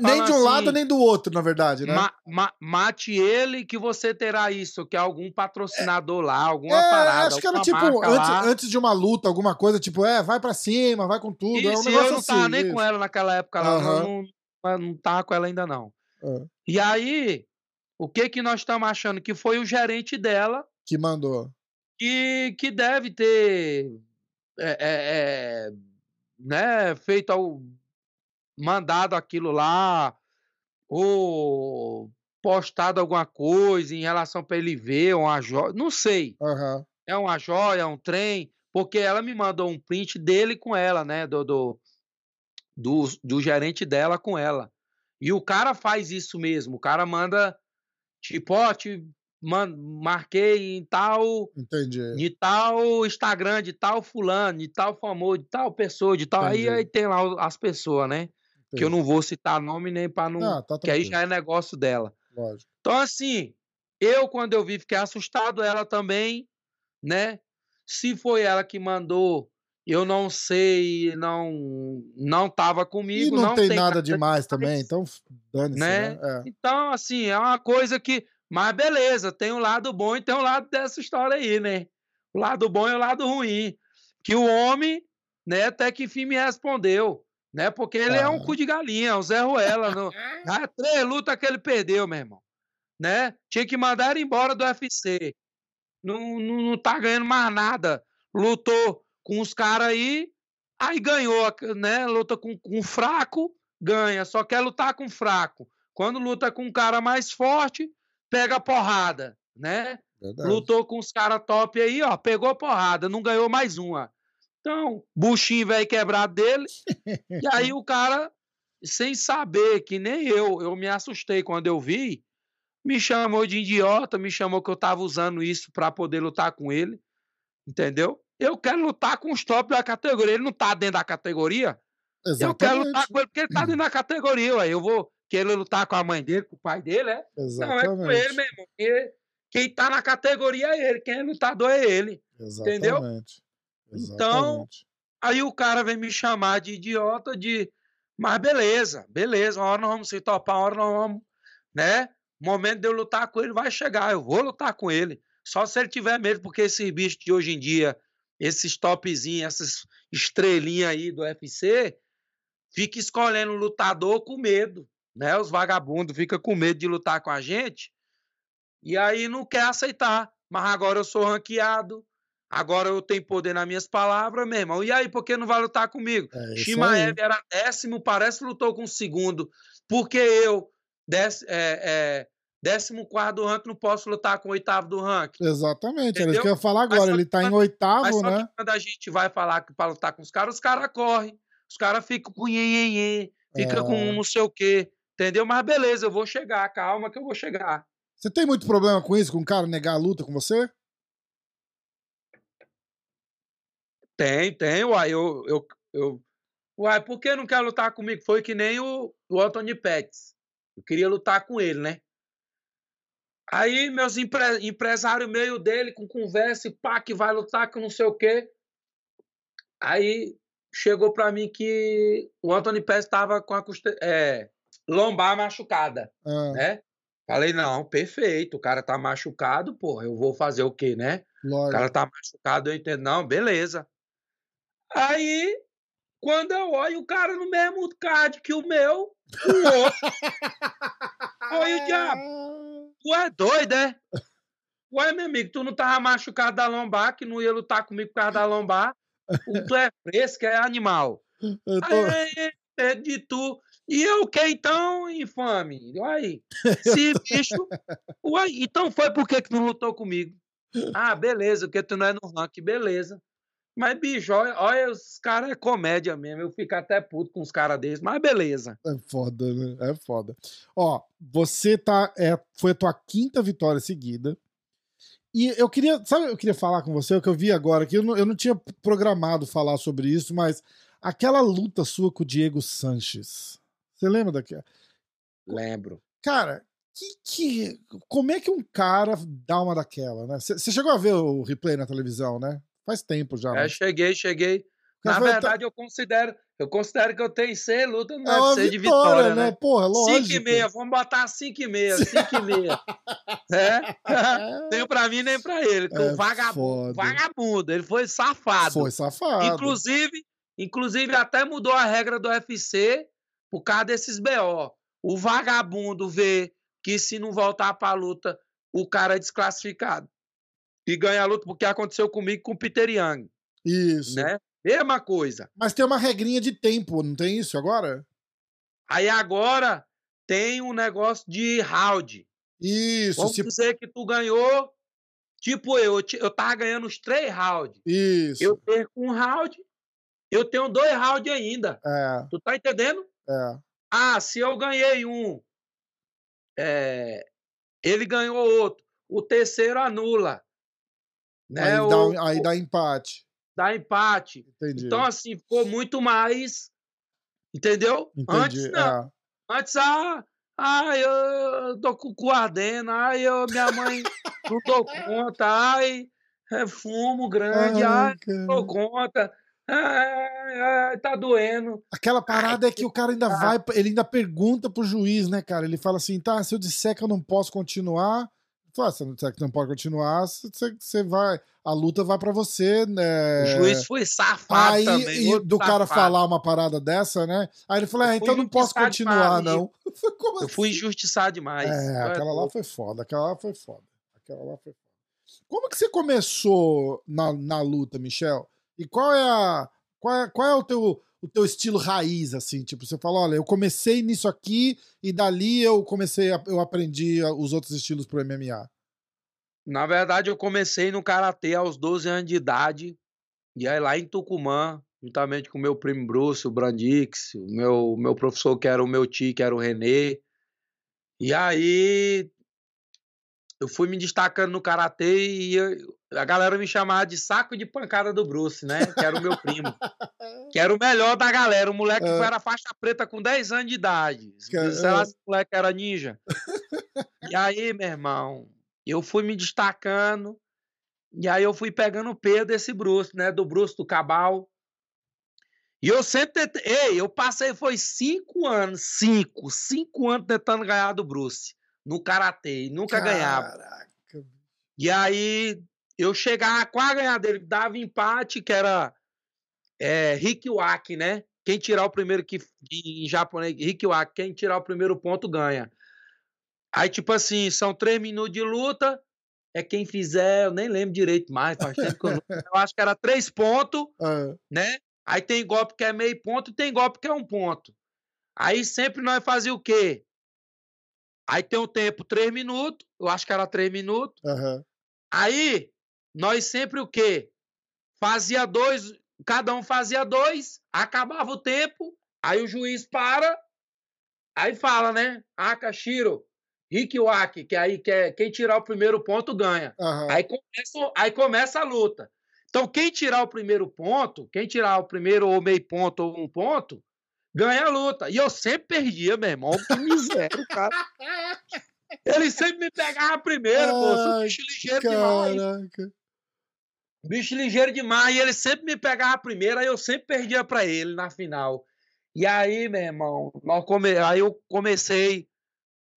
Nem de um lado, assim, nem do outro, na verdade, né? Ma- ma- mate ele que você terá isso, que é algum patrocinador lá, alguma é, parada. acho que era tipo, antes, antes de uma luta, alguma coisa, tipo, é, vai pra cima, vai com tudo. é um Isso, negócio eu não tava assim, nem isso. com ela naquela época lá, Aham. não, não, não tava com ela ainda não. É, E aí, o que que nós estamos achando? Que foi o gerente dela que mandou. que, que deve ter é, é, é, né, feito ao, mandado aquilo lá ou postado alguma coisa em relação para ele ver uma joia, não sei, Aham. é uma joia, um trem, porque ela me mandou um print dele com ela, né, do, do, do, do gerente dela com ela. E o cara faz isso mesmo, o cara manda, tipo, ó, te man, marquei em tal Entendi. de tal Instagram, de tal fulano, de tal famoso, de tal pessoa, de tal. Aí, Entendi. aí tem lá as pessoas, né? Que eu não vou citar nome nem para não. Ah, tá que aí já é negócio dela. Lógico. Então, assim, eu, quando eu vi, fiquei assustado, ela também, né? Se foi ela que mandou, eu não sei, não não tava E comigo. não, tem, nada nada demais também, demais, então dane-se, né? né? É. Então, assim, é uma coisa que. Mas beleza, tem um lado bom e tem um lado dessa história aí, né? O lado bom e o lado ruim. Que o homem, né, até que enfim me respondeu, né? Porque ele é um Ah. cu de galinha, um Zé Ruela. No... Ah, três lutas que ele perdeu, meu irmão. Né? Tinha que mandar ele embora do UFC. Não, não, não tá ganhando mais nada. Lutou com os caras aí, aí ganhou, né? Luta com, com fraco, ganha. Só quer lutar com fraco. Quando luta com um cara mais forte, pega porrada, né? Verdade. Lutou com os caras top aí, ó, pegou porrada, não ganhou mais uma. Então, buchinho velho quebrado dele. e aí o cara, sem saber, que nem eu, eu me assustei quando eu vi, me chamou de idiota, me chamou que eu tava usando isso para poder lutar com ele. Entendeu? Eu quero lutar com os top da categoria. Ele não tá dentro da categoria. Eu quero lutar Exatamente. com ele porque ele tá dentro da categoria. Ué. Eu vou querer lutar com a mãe dele, com o pai dele, é? Não, é com ele, Exatamente. irmão. Porque quem tá na categoria é ele, quem é lutador é ele. entendeu? Exatamente. Então, Exatamente. Aí o cara vem me chamar de idiota, de. Mas beleza, beleza, uma hora nós vamos se topar, uma hora nós vamos. Né? O momento de eu lutar com ele vai chegar, eu vou lutar com ele. Só se ele tiver medo, porque esses bichos de hoje em dia, esses topzinhos, essas estrelinhas aí do UFC, fica escolhendo lutador com medo, né? Os vagabundos ficam com medo de lutar com a gente e aí não quer aceitar. Mas agora eu sou ranqueado, agora eu tenho poder nas minhas palavras, meu irmão. E aí, por que não vai lutar comigo? É Shimaev era décimo, parece que lutou com segundo. Porque eu, dec, é, é, décimo quarto do ranking, não posso lutar com o oitavo do ranking. Exatamente, era isso que eu ia falar agora. Ele que tá em oitavo, Mas só né? que quando a gente vai falar que para lutar com os caras, os caras correm. Os caras ficam com nhenhenhê, fica com É. não sei o quê. Entendeu? Mas beleza, eu vou chegar. Calma que eu vou chegar. Você tem muito problema com isso, com o cara negar a luta com você? Tem, tem, uai. Eu, eu, eu... Uai, por que não quer lutar comigo? Foi que nem o, o Anthony Pettis. Eu queria lutar com ele, né? Aí meus empre... empresários meio dele, com conversa e pá, que vai lutar com não sei o quê. Aí chegou para mim que o Anthony Pérez estava com a é, lombar machucada, Ah, né? Falei, não, perfeito, o cara tá machucado, porra, eu vou fazer o quê, né? O lógico. cara tá machucado, eu entendo. Não, beleza. Aí, quando eu olho o cara no mesmo card que o meu, o outro, Oi, o diabo. tu é doido, é? Ué, meu amigo, tu não tava machucado da lombar, que não ia lutar comigo por causa da lombar. O- Tu é fresco, é animal. Eu tô- Aí, é de tu. E eu que então, infame? Uai, se bicho. Uai, então foi por que que não lutou comigo? Ah, beleza, porque tu não é no ranking, beleza. Mas, bicho, olha, olha os caras é comédia mesmo. Eu fico até puto com os caras desses, mas beleza. É foda, né? É foda. Ó, você tá. É, foi a tua quinta vitória seguida. E eu queria. Sabe, eu queria falar com você, o que eu vi agora, que eu não, eu não tinha programado falar sobre isso, mas aquela luta sua com o Diego Sanches. Você lembra daquela? Lembro. Cara, que, que, como é que um cara dá uma daquela, né? Você chegou a ver o replay na televisão, né? Faz tempo já. É, mas- cheguei, cheguei. Cara Na verdade, eu considero, eu considero que eu tenho seis lutas no é UFC de vitória, vitória, né? né? Porra, lógico. 5 e meia, vamos botar 5 e meia, 5 e meia. É? Nem pra mim, nem pra ele. que É o vagabundo, vagabundo, ele foi safado. Foi safado. Inclusive, inclusive, até mudou a regra do UFC por causa desses BO. O vagabundo vê que se não voltar pra luta, o cara é desclassificado. E ganha a luta, porque aconteceu comigo com o Peter Young, Isso. né? Mesma coisa. Mas tem uma regrinha de tempo, não tem isso agora? Aí agora tem um negócio de round. Isso, Vamos se... dizer que tu ganhou, tipo eu, eu tava ganhando os três rounds. isso. Eu perco um round, eu tenho dois rounds ainda. É, Tu tá entendendo? é. Ah, se eu ganhei um, é, ele ganhou outro, o terceiro anula. Né? Aí, O- dá, aí dá empate. dá empate. Entendi. Então, assim, ficou muito mais. Entendeu? Entendi. Antes não. é. Antes, ah, ai, eu tô com o cu ardendo, ai, eu, minha mãe não dou conta, ai, é fumo grande, ai, Ai, não dou conta, ai, ai, tá doendo. Aquela parada é que o cara ainda Ah. vai, ele ainda pergunta pro juiz, né, cara? Ele fala assim, tá, se eu disser que eu não posso continuar, fala, se não disser que não pode continuar, você, você vai, a luta vai pra você, né? O juiz foi safado Aí, também. e do cara safado. falar uma parada dessa, né? Aí ele falou, é, então não posso continuar, não. Como Eu fui assim? injustiçado demais. É, aquela lá foi foda, aquela lá foi foda. Aquela lá foi foda. Como que você começou na, na luta, Michel? E qual é a qual é, qual é o teu o teu estilo raiz assim, tipo, você fala, olha, eu comecei nisso aqui e dali eu comecei a- eu aprendi os outros estilos pro MMA. Na verdade, eu comecei no Karatê aos 12 anos de idade. E aí lá em Tucumã, juntamente com o meu primo Bruce, o Brandix, o meu, meu professor que era o meu tio, que era o Renê. E aí eu fui me destacando no Karatê e eu- a galera me chamava de saco de pancada do Bruce, né? Que era o meu primo. que era o melhor da galera. O moleque É. que era faixa preta com 10 anos de idade. Que- Sei lá é. se o moleque era ninja. e aí, meu irmão, eu fui me destacando. E aí eu fui pegando o peso desse Bruce, né? Do Bruce do Cabal. E eu sempre tentei. Ei, eu passei, foi cinco anos, cinco, cinco anos tentando ganhar do Bruce no Karatê. E nunca ganhava. Caraca. E aí eu chegava quase a ganhar dele, dava empate, que era é, Rikiwaki, né? Quem tirar o primeiro que em japonês, Rikiwaki, quem tirar o primeiro ponto ganha. Aí, tipo assim, são três minutos de luta. É quem fizer, eu nem lembro direito mais, faz tempo que eu, não- eu acho que era três pontos, né? Aí tem golpe que é meio ponto e tem golpe que é um ponto. Aí sempre nós fazia o quê? Aí tem o tempo três minutos, eu acho que era três minutos. aham. Aí, nós sempre o quê? Fazia dois, cada um fazia dois, acabava o tempo, aí o juiz para, aí fala, né? Akashiro, Rikiwaki, que aí quer, quem tirar o primeiro ponto ganha. aham. Aí começa, aí começa a luta. Então, quem tirar o primeiro ponto, quem tirar o primeiro ou meio ponto ou um ponto, ganha a luta. E eu sempre perdia, meu irmão. Que miséria, cara. Ele sempre me pegava primeiro, pô. Bicho ligeiro demais. Caraca. Bicho ligeiro demais. E ele sempre me pegava primeiro, aí eu sempre perdia para ele na final. E aí, meu irmão, come... aí eu comecei.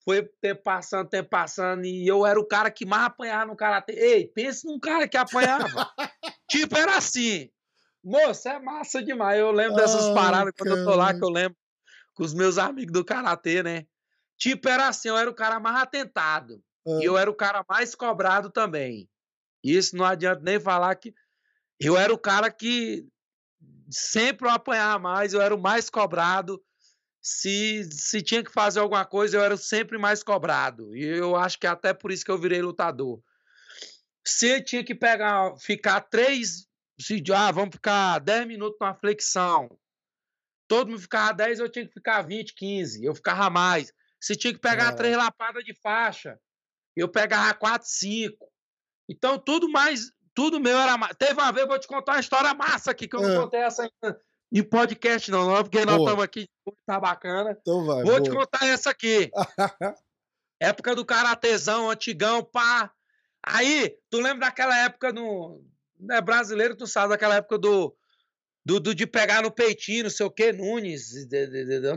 Foi tempo passando, tempo passando, e eu era o cara que mais apanhava no karatê. Ei, pense num cara que apanhava. tipo, era assim. Moço, é massa demais. Eu lembro dessas oh, paradas quando eu tô lá, que eu lembro com os meus amigos do karatê, né? Tipo, era assim, eu era o cara mais atentado. E eu era o cara mais cobrado também. Isso não adianta nem falar que eu era o cara que sempre eu apanhava mais, eu era o mais cobrado. Se, se tinha que fazer alguma coisa, eu era sempre mais cobrado. E eu acho que é até por isso que eu virei lutador. Se tinha que pegar, ficar três, se, ah, vamos ficar 10 minutos numa flexão. Todo mundo ficava 10, eu tinha que ficar 20, 15. Eu ficava mais. Se tinha que pegar é. três lapadas de faixa, eu pegava 4, 5. Então, tudo mais, tudo meu era massa. Teve uma vez, vou te contar uma história massa aqui, que eu não é. contei essa ainda em podcast, não, não porque nós estamos aqui, tá bacana. Então vai, vou boa. te contar essa aqui. época do karatezão, antigão, pá. Aí, tu lembra daquela época no. Né, brasileiro, tu sabe, daquela época do. Do, do, de pegar no peitinho, não sei o que, Nunes.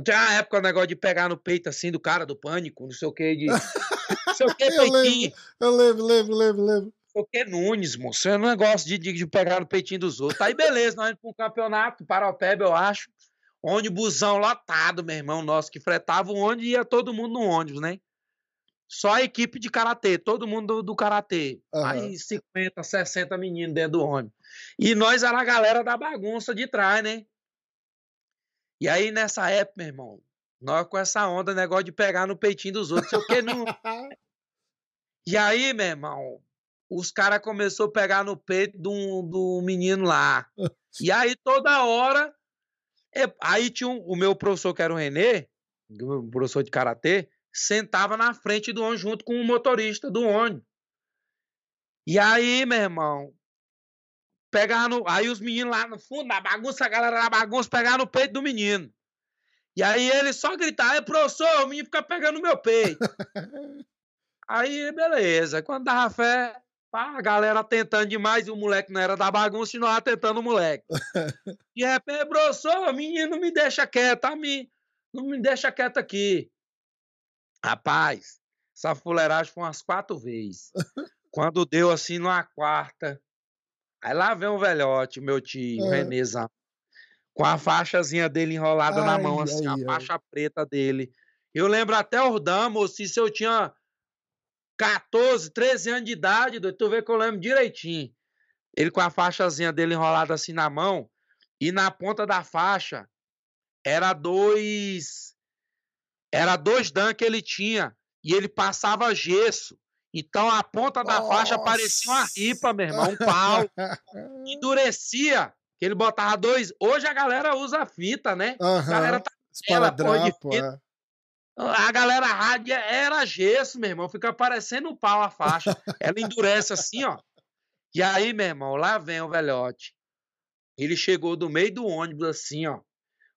Tinha uma época o negócio de pegar no peito assim do cara do pânico, não sei o que, de. Não sei o que, peitinho. Eu lembro, eu lembro, lembro, lembro, lembro que Nunes, moço. É um negócio de, de, de, pegar no peitinho dos outros. Aí beleza, nós para um campeonato, Paropeba, eu acho. Ônibusão lotado, meu irmão nosso, que fretava o ônibus e ia todo mundo no ônibus, né? Só a equipe de karatê, todo mundo do, do karatê. Uhum. Aí 50, 60 meninos dentro do ônibus. E nós era a galera da bagunça de trás, né? E aí nessa época, meu irmão, nós com essa onda, negócio de pegar no peitinho dos outros, sei o que não. e aí, meu irmão, os caras começaram a pegar no peito do, do menino lá. E aí toda hora. É, aí tinha um, o meu professor, que era o Renê, o professor de karatê, sentava na frente do ônibus junto com o motorista do ônibus. E aí, meu irmão, pegava no. Aí os meninos lá no fundo, na bagunça, a galera da bagunça, pegava no peito do menino. E aí ele só gritava, professor, o menino fica pegando no meu peito. aí, beleza. Quando dava fé, a galera tentando demais e o moleque não era da bagunça e nós tentando o moleque. de repente, professor, menino, me deixa quieto, tá? Me, não me deixa quieto aqui. Rapaz, essa fuleiragem foi umas quatro vezes. Quando deu assim numa quarta, aí lá vem o velhote, meu tio, é. Renezão, com a faixazinha dele enrolada ai, na mão, assim, ai, a ai. faixa preta dele. Eu lembro até o Damo, se eu tinha 14, 13 anos de idade, tu vê que eu lembro direitinho. Ele com a faixazinha dele enrolada assim na mão, e na ponta da faixa era dois. Era dois dan que ele tinha, e ele passava gesso. Então a ponta da Nossa. faixa parecia uma ripa, meu irmão, um pau. Endurecia, que ele botava dois. Hoje a galera usa fita, né? Uhum. A galera tá. Esparadrapo, é. A galera rádia era gesso, meu irmão. Fica parecendo um pau a faixa. Ela endurece assim, ó. E aí, meu irmão, lá vem o velhote. Ele chegou do meio do ônibus assim, ó.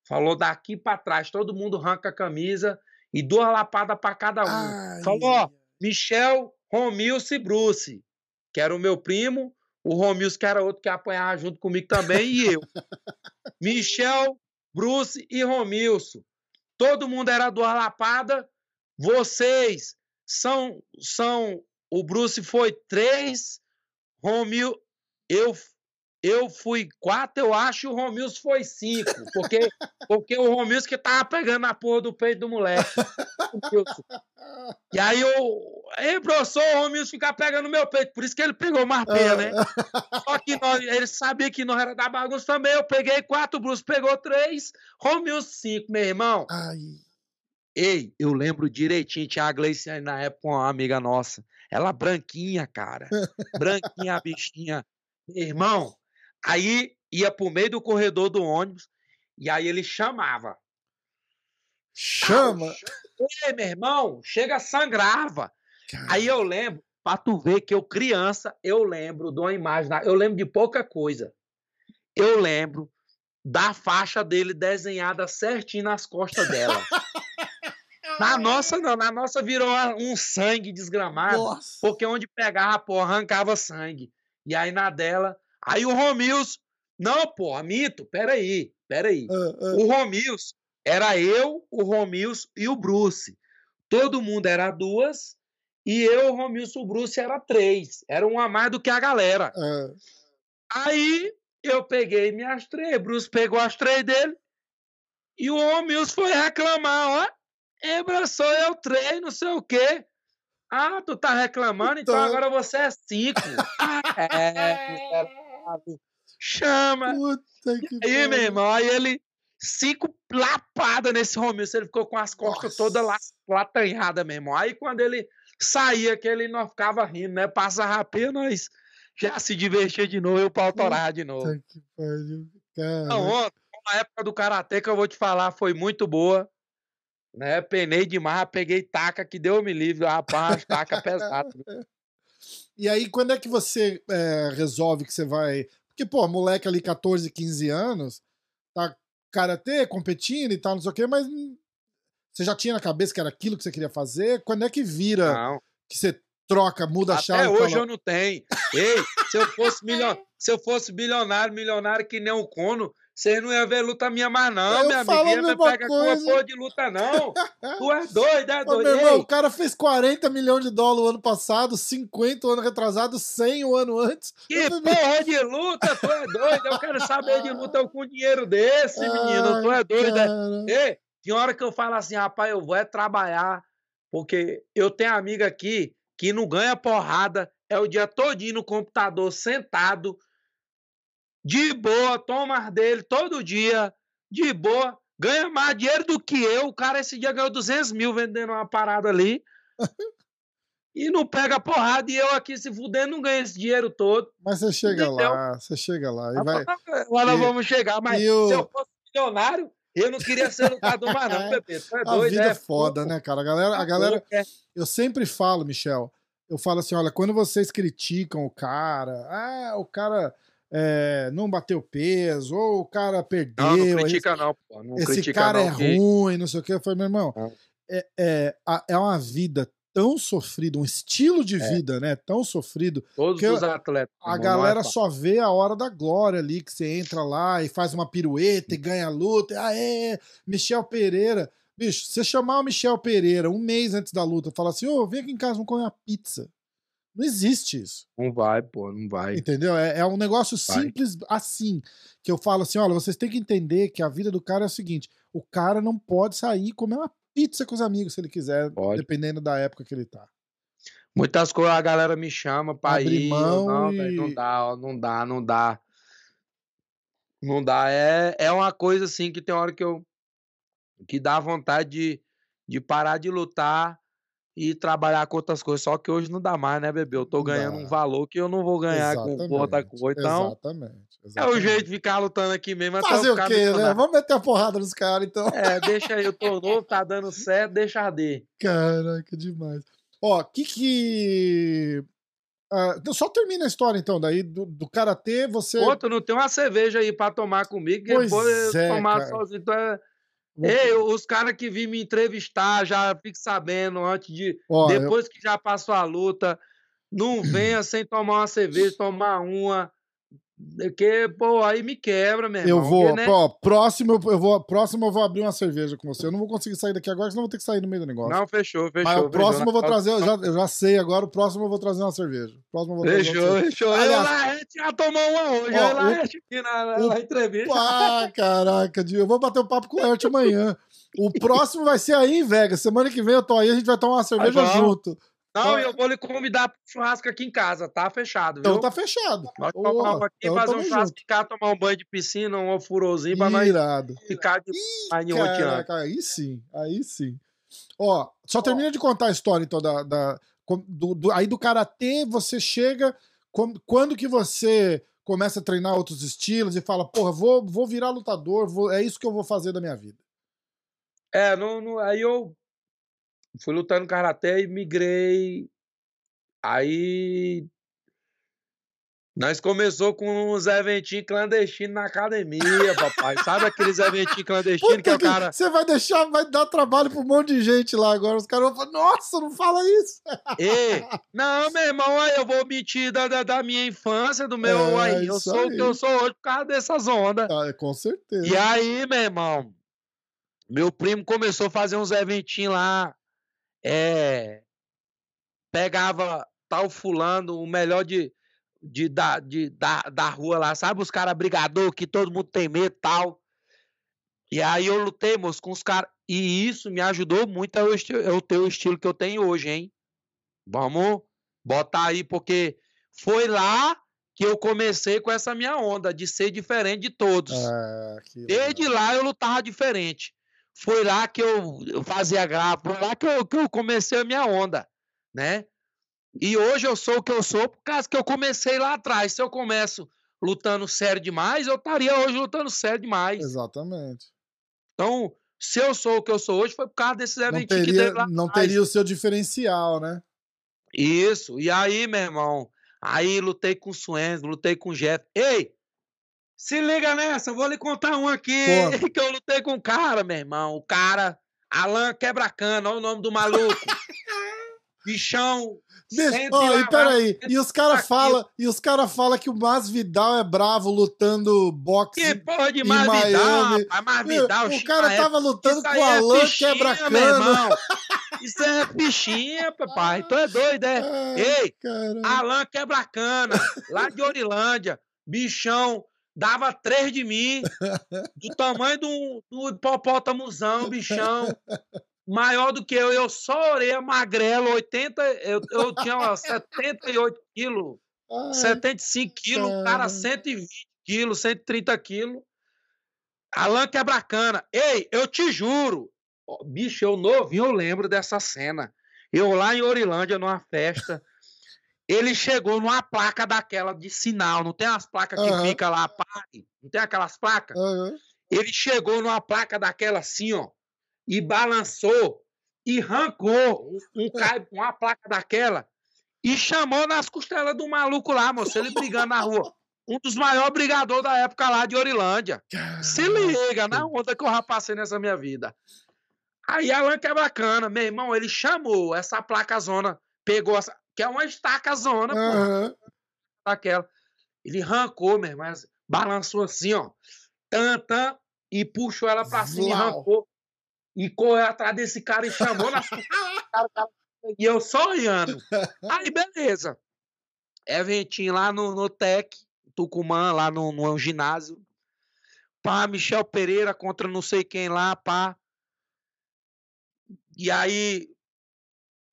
Falou daqui para trás, todo mundo arranca a camisa e duas lapadas para cada um. Ai, Falou, ó, Michel, Romilson e Bruce, que era o meu primo, o Romilson que era outro que apanhava junto comigo também e eu. Michel, Bruce e Romilson todo mundo era do Lapada. Vocês são são o Bruce foi três, Romil eu eu fui quatro, eu acho, e o Romilson foi cinco, porque porque o Romilson que tava pegando a porra do peito do moleque. e aí eu, ei, professor, o Romilson ficar pegando meu peito, por isso que ele pegou mais pena, né? Só que nós, ele sabia que não era da bagunça também, eu peguei quatro, o Bruce pegou três, Romilson cinco, meu irmão. Ai. Ei, eu lembro direitinho, tinha a Gleice na época, uma amiga nossa. Ela branquinha, cara. Branquinha, a bichinha. Meu irmão, aí ia pro meio do corredor do ônibus e aí ele chamava. Chama! Ei, meu irmão, chega, sangrava. Caramba. Aí eu lembro, pra tu ver que eu, criança, eu lembro de uma imagem, eu lembro de pouca coisa. Eu lembro da faixa dele desenhada certinho nas costas dela. Na nossa, não. Na nossa virou um sangue desgramado. Nossa. Porque onde pegava, pô, arrancava sangue. E aí na dela, Aí o Romilson, não, porra, mito, peraí, peraí. Ah, ah. O Romilson, era eu, o Romilson e o Bruce. Todo mundo era duas, e eu, o Romilson e o Bruce era três. Era um a mais do que a galera. ah. Aí eu peguei minhas três, Bruce pegou as três dele, e o Romilson foi reclamar, ó. Ebra, sou eu três, não sei o quê. Ah, tu tá reclamando, então Então- agora você é cinco. Ah, é, miserável. Chama. Puta que Aí, meu irmão, aí ele, cinco lapadas nesse Romilson, ele ficou com as costas Nossa. todas la- latanhadas, meu irmão. Aí quando ele saía, que ele não ficava rindo, né? Passa rapé, nós já se divertia de novo, eu pau torar de novo. Puta que pariu. Cara. Não, ontem, a época do Karatê que eu vou te falar foi muito boa. Né? Penei demais, peguei taca que deu me livre, rapaz, taca pesada. E aí, quando é que você é, resolve que você vai. Porque, pô, moleque ali, 14, 15 anos, tá karatê, competindo e tal, não sei o quê, mas você já tinha na cabeça que era aquilo que você queria fazer? Quando é que vira Não, que você troca, muda a até chave? e hoje fala, eu não tenho. Ei, se eu fosse milionário, se eu fosse bilionário, milionário que nem o Cono, vocês não iam ver luta minha mais, não, Eu minha falo a amiguinha. Não pega com uma coisa. porra de luta, não. Tu é doido, é Ô, doido. meu irmão, o cara fez 40 milhões de dólares o ano passado, 50 o ano retrasado, 100 o ano antes. Que porra de luta, tu é doido? Eu quero saber de luta com dinheiro desse, menino. Tu é doido, é? Ei, tem hora que eu falo assim, rapaz, eu vou é trabalhar, porque eu tenho amiga aqui que não ganha porrada, é o dia todinho no computador, sentado, de boa, toma dele todo dia, de boa, ganha mais dinheiro do que eu. O cara esse dia ganhou 200 mil vendendo uma parada ali. e não pega porrada, e eu aqui se fudendo não ganho esse dinheiro todo. Mas você chega Entendeu? lá, você chega lá e vai. Agora e- vamos chegar, mas e o- se eu fosse milionário, eu não queria ser lutador mais não, bebê. Tu é A doido, vida é é foda, fogo. né, cara? A galera, a galera, É. eu sempre falo, Michel, eu falo assim, olha, quando vocês criticam o cara, ah, o cara é, não bateu peso, ou o cara perdeu, Não, não critica não, pô. Não esse critica cara não, é que- ruim, não sei o que. Eu falei, meu irmão, é, é, a- é uma vida tão sofrida, um estilo de É. vida, né, tão sofrido, Todos que os atletas. a é galera fácil. só vê a hora da glória ali, que você entra lá e faz uma pirueta e ganha a luta. Ah, é, Michel Pereira. Bicho, você chamar o Michel Pereira um mês antes da luta e falar assim, ô, vem aqui em casa, vamos comer uma pizza. Não existe isso. Não vai, pô, não vai. Entendeu? É, é um negócio Vai. simples assim. Que eu falo assim: olha, vocês têm que entender que a vida do cara é o seguinte: o cara não pode sair e comer uma pizza com os amigos se ele quiser, Pode. dependendo da época que ele tá. Muitas coisas a galera me chama pra Abrir ir. mão não, e- velho, não dá, ó, não dá, não dá. Não dá. É, é uma coisa assim que tem hora que eu. que dá vontade de, de parar de lutar e trabalhar com outras coisas. Só que hoje não dá mais, né, bebê? Eu tô ganhando dá. um valor que eu não vou ganhar com outra Exatamente, coisa. Então, Exatamente. é o exatamente. jeito de ficar lutando aqui mesmo. eu Fazer o quê, né? Vamos meter a porrada nos caras, então. É, deixa aí, eu tô novo, tá dando certo, deixa arder. Caraca, demais. Ó, que que. então só termina a história, então. Daí do, do karatê você. Pô, tu não tem uma cerveja aí pra tomar comigo, que Pois depois é, tomar cara. sozinho. Tu é... Ei, os caras que vêm me entrevistar já fico sabendo antes de. Ó, eu- depois que já passou a luta, não venha sem tomar uma cerveja, tomar uma. Porque, pô, aí me quebra, meu Eu vou, porque, né? ó, próximo eu vou, próximo eu vou abrir uma cerveja com você. Eu não vou conseguir sair daqui agora, senão eu vou ter que sair no meio do negócio. Não, fechou, fechou. Mas o próximo eu vou fechou. trazer, eu já, eu já sei agora, o próximo eu vou trazer uma cerveja. O próximo eu vou trazer uma Fechou, cerveja. fechou. Eu Aliás- lá, a gente já tomou uma hoje. Ó, lá, o- aqui na, na, entrevista. Ah, caraca, eu vou bater um papo com o Laerte amanhã. O próximo vai ser aí em Vegas. Semana que vem eu tô aí, a gente vai tomar uma cerveja junto. Não, e eu vou lhe convidar pro churrasco aqui em casa, tá fechado, viu? Então tá fechado. Nós Ô, tomamos aqui, então fazer um churrasco junto. em casa, tomar um banho de piscina, um furozinho pra nós ficar de. Caraca, aí sim, aí sim. Ó, só termina de contar a história, então, da, da- do, do- aí do Karatê, você chega, com- quando que você começa a treinar outros estilos e fala, porra, vou, vou virar lutador, vou- é isso que eu vou fazer da minha vida. É, não, não- aí eu fui lutando karatê e migrei. Aí Nós começou com uns eventinhos clandestinos na academia, papai. Sabe aqueles eventinhos clandestinos que o cara. Você vai deixar, vai dar trabalho pra um monte de gente lá agora. Os caras vão falar, nossa, não fala isso. Ei, não, meu irmão, aí eu vou mentir da, da, da minha infância, do meu. É, aí, eu sou aí. o que eu sou hoje por causa dessas ondas. Ah, com certeza. E aí, meu irmão, meu primo começou a fazer uns eventinhos lá. É. Pegava tal fulano, o melhor de de, da, de, da, da rua lá, sabe? Os caras brigador que todo mundo tem medo e tal. E aí eu lutei, moço, com os caras. E isso me ajudou muito a eu, eu ter o estilo que eu tenho hoje, hein? Vamos botar aí, porque foi lá que eu comecei com essa minha onda de ser diferente de todos. Ah, Desde lá eu lutava diferente. Foi lá que eu, fazia graça, foi lá que eu, que eu comecei a minha onda, né? E hoje eu sou o que eu sou por causa que eu comecei lá atrás. Se eu começo lutando sério demais, eu estaria hoje lutando sério demais. Exatamente. Então, se eu sou o que eu sou hoje, foi por causa desses eventos que teve lá Não atrás. teria o seu diferencial, né? Isso. E aí, meu irmão, aí lutei com o Suenzo, lutei com o Jeff. Ei, se liga nessa, eu vou lhe contar um aqui Pô. que eu lutei com o cara, meu irmão. O cara, Alan Quebracana, olha o nome do maluco. Bichão, Deixa, oh, e peraí, e os caras falam cara fala que o Masvidal é bravo lutando boxe que porra de Masvidal, Masvidal, o cara é, tava lutando com o é Alan é quebra-cana. Isso é fichinha, papai. Tu é doido, é? Ai, Ei, caramba. Alan quebra-cana, lá de Orilândia, bichão, dava três de mim, do tamanho do, do hipopótamozão, bichão maior do que eu. Eu só orei magrelo, 80. Eu, eu tinha 78 quilos, 75 quilos, o cara 120 quilos, 130 quilos. Alan Quebracana. Ei, eu te juro. Bicho, eu novinho, eu lembro dessa cena. Eu lá em Orilândia, numa festa. Ele chegou numa placa daquela de sinal, não tem as placas que uhum. fica lá, pare, não tem aquelas placas? Uhum. Ele chegou numa placa daquela assim, ó e balançou e arrancou um, um, uma placa daquela e chamou nas costelas do maluco lá, moço, ele brigando na rua. Um dos maiores brigadores da época lá de Orilândia. Caraca. Se liga na onda que eu já passei nessa minha vida. Aí Alan que é bacana, meu irmão, ele chamou essa placa zona, pegou essa, que é uma estaca zona, uhum. pô, daquela. Ele arrancou, meu irmão, balançou assim, ó, tanta e puxou ela pra cima e arrancou e correu atrás desse cara e chamou na E eu só olhando. Aí, beleza. Eventinho lá no, no Tec, Tucumã, lá no, no ginásio. Pá, Michel Pereira contra não sei quem lá, pá. E aí,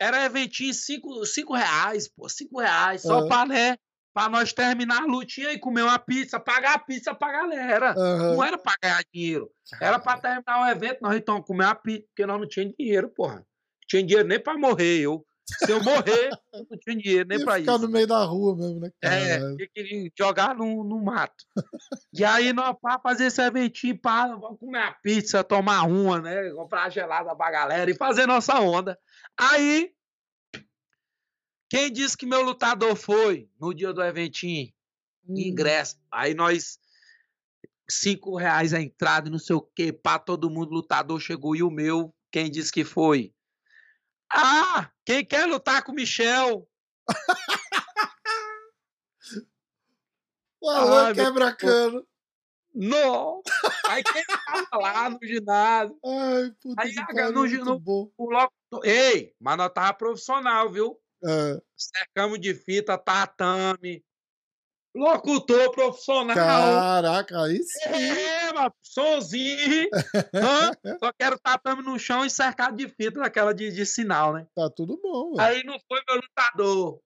era eventinho cinco, cinco reais, pô, cinco reais, só uhum. pra, né, pra nós terminar a lutinha e comer uma pizza, pagar a pizza pra galera. Uhum. Não era pra ganhar dinheiro. Era pra terminar o evento, nós então comer uma pizza, porque nós não tínhamos dinheiro, porra. Não tinha dinheiro nem pra morrer, eu. Se eu morrer, eu não tinha dinheiro nem pra ficar isso. ficar no meio da rua mesmo, né? É, eu queria jogar no, no mato. e aí, nós pra fazer esse eventinho, pá, vamos comer a pizza, tomar uma, né? Comprar gelada pra galera e fazer nossa onda. Aí, quem disse que meu lutador foi no dia do eventinho? Hum. Ingresso. Aí nós. Cinco reais a entrada, não sei o quê, pra todo mundo, lutador chegou. E o meu, quem disse que foi? Ah, quem quer lutar com o Michel? o Alan quebra cano. Não! Aí quem tava lá no ginásio? Ai, puta aí, que pariu, no, no, bom. O loco, ei, mas nós tava profissional, viu? É. Cercamos de fita, tatame. Locutor profissional. Caraca, aí sim. É, mas sonzinho. Só quero tatame no chão e cercado de fita daquela de, de sinal, né? Tá tudo bom. Aí não foi meu lutador.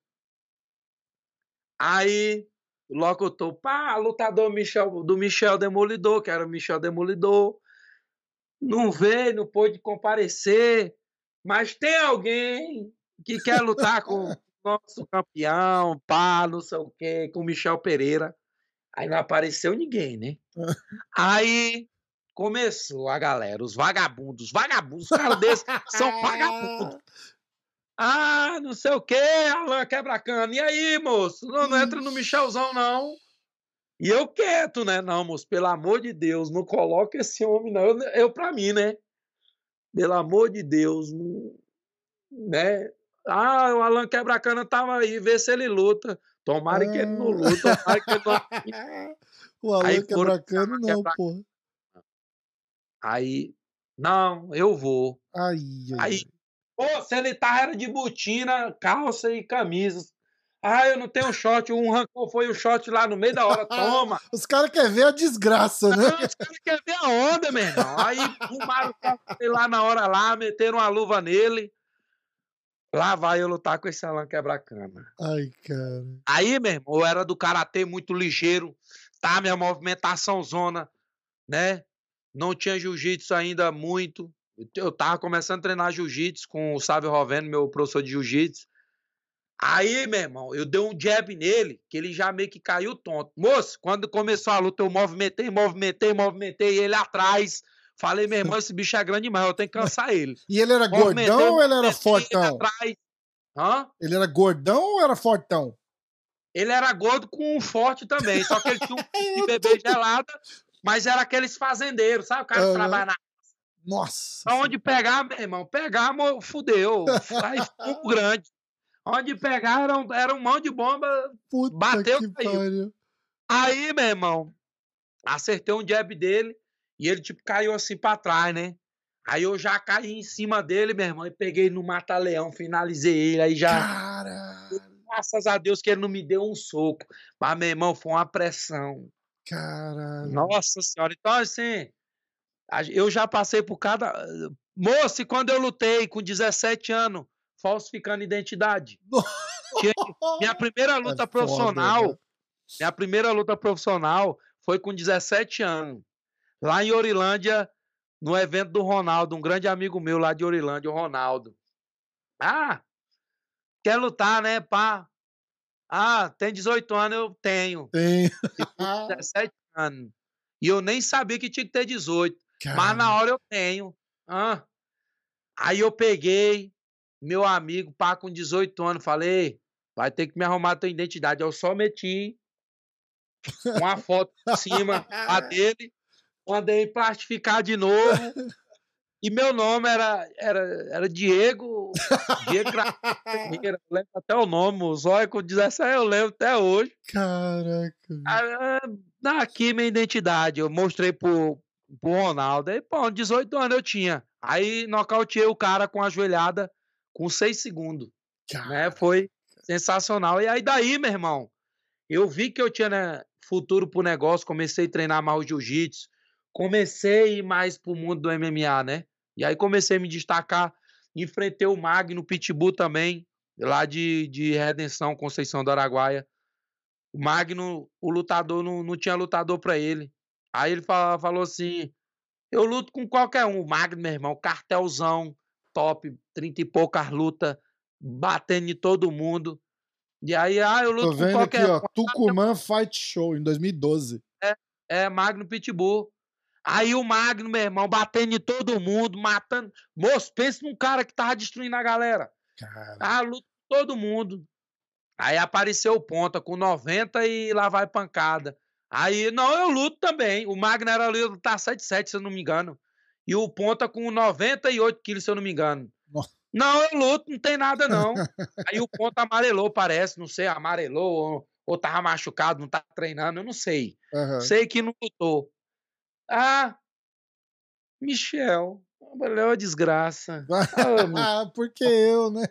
Aí o locutor, pá, lutador Michel, do Michel Demolidor, que era o Michel Demolidor. Não veio, não pôde comparecer. Mas tem alguém que quer lutar com nosso campeão, pá, não sei o quê, com o Michel Pereira. Aí não apareceu ninguém, né? Aí começou a galera, os vagabundos, vagabundos, os caras desses são vagabundos. Ah, não sei o que, Alan quebra-cana. E aí, moço? Não, não entra no Michelzão, não. E eu quieto, né? Não, moço, pelo amor de Deus, não coloque esse homem, não. Eu, eu pra mim, né? Pelo amor de Deus, não, né? Ah, o Alan Quebra-Cana tava aí, vê se ele luta. Tomara ah. que ele não luta, tomara que ele não... o Alan Quebra-Cana não, quebra... porra. Aí, não, eu vou. Ai, ai. Aí, pô, se ele tá era de botina, calça e camisa. Ah, eu não tenho shot. Um rancor foi o shot lá no meio da hora. Toma. Os caras querem ver a desgraça, né? Não, os caras querem ver a onda, meu irmão. Aí arrumaram lá na hora lá, meteram uma luva nele. Lá vai eu lutar com esse Alan quebra-cana. Ai, cara. Aí, meu irmão, eu era do karatê muito ligeiro. Tá, minha movimentação zona, né? Não tinha jiu-jitsu ainda muito. Eu tava começando a treinar jiu-jitsu com o Sávio Roveno, meu professor de jiu-jitsu. Aí, meu irmão, eu dei um jab nele, que ele já meio que caiu tonto. Moço, quando começou a luta, eu movimentei, movimentei, movimentei, ele atrás. Falei, meu irmão, esse bicho é grande demais, eu tenho que cansar ele. E ele era gordão ou ele era fortão? Ele, ele era gordão ou era fortão? Ele era gordo com forte também, só que ele tinha um bebê gelada, mas era aqueles fazendeiros, sabe? O cara que trabalha na nossa. Onde pegar, meu irmão, pegar, fudeu. Faz fumo grande. Onde pegaram, era um monte de bomba, Puta bateu, caiu. Aí, meu irmão, acertei um jab dele e ele, tipo, caiu assim pra trás, né? Aí eu já caí em cima dele, meu irmão, e peguei no mata-leão, finalizei ele, aí já... Caralho! Graças a Deus que ele não me deu um soco. Mas, meu irmão, foi uma pressão. Caralho! Nossa Senhora, então assim, eu já passei por cada... Moço, e quando eu lutei com 17 anos, falsificando identidade. minha primeira é luta é profissional, foda, minha primeira luta profissional foi com 17 anos, lá em Orilândia, no evento do Ronaldo, um grande amigo meu lá de Orilândia, o Ronaldo. Ah, quer lutar, né, pá? Ah, tem 18 anos, eu tenho. Tenho. 17 anos. E eu nem sabia que tinha que ter 18. Caramba. Mas na hora eu tenho. Ah. Aí eu peguei, meu amigo, pá, com 18 anos, falei, vai ter que me arrumar a tua identidade. Eu só meti uma foto em cima a dele, mandei plastificar de novo. E meu nome era, era, era Diego. Diego lembro até o nome, o Zóio com 17 eu lembro até hoje. Caraca. Aqui minha identidade, eu mostrei pro, pro Ronaldo. Aí, pô, 18 anos eu tinha. Aí nocauteei o cara com a joelhada com seis segundos. Né? Foi sensacional. E aí daí, meu irmão, eu vi que eu tinha né, futuro pro negócio, comecei a treinar mais o jiu-jitsu, comecei a ir mais pro mundo do MMA, né? E aí comecei a me destacar, enfrentei o Magno Pitbull também, lá de, de Redenção, Conceição do Araguaia. O Magno, o lutador, não, não tinha lutador para ele. Aí ele falou, falou assim: eu luto com qualquer um. O Magno, meu irmão, cartelzão, top, 30 e poucas lutas, batendo em todo mundo. E aí, ah, eu luto Tô vendo com qualquer aqui, ó, Tucumã Fight Show, em 2012. É, é Magno Pitbull. Aí o Magno, meu irmão, batendo em todo mundo, matando. Moço, pensa num cara que tava destruindo a galera. Cara. Ah, luto com todo mundo. Aí apareceu o Ponta com 90 e lá vai pancada. Aí, não, eu luto também. O Magno era lutar 7-7, se eu não me engano e o ponta com 98 quilos, se eu não me engano. Nossa. Não, eu luto, não tem nada não. Aí o ponta amarelou, parece, não sei, amarelou ou, ou tava machucado, não tá treinando, eu não sei. Uhum. Sei que não lutou. Ah, Michel, é desgraça. Ah, porque eu, né?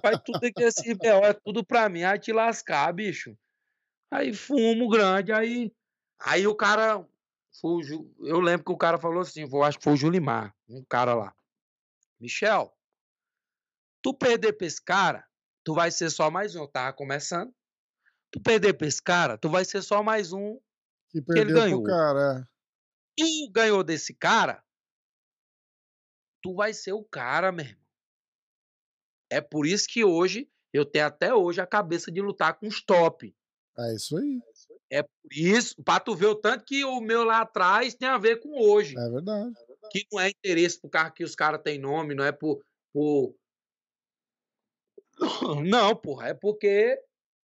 Faz tudo que esse B.O. é tudo pra mim, aí te lascar, bicho. Aí fumo grande, aí, aí o cara eu lembro que o cara falou assim, eu acho que foi o Julimar, um cara lá. Michel, tu perder pra esse cara, tu vai ser só mais um. Eu tava começando. Tu perder pra esse cara, tu vai ser só mais um que, que ele ganhou. Cara. Tu ganhou desse cara, tu vai ser o cara, meu irmão. É por isso que hoje eu tenho até hoje a cabeça de lutar com os top. É isso aí. É por isso, para tu ver o tanto que o meu lá atrás tem a ver com hoje. É verdade. Que não é interesse por causa que os caras têm nome, não é por, por, Não, porra, é porque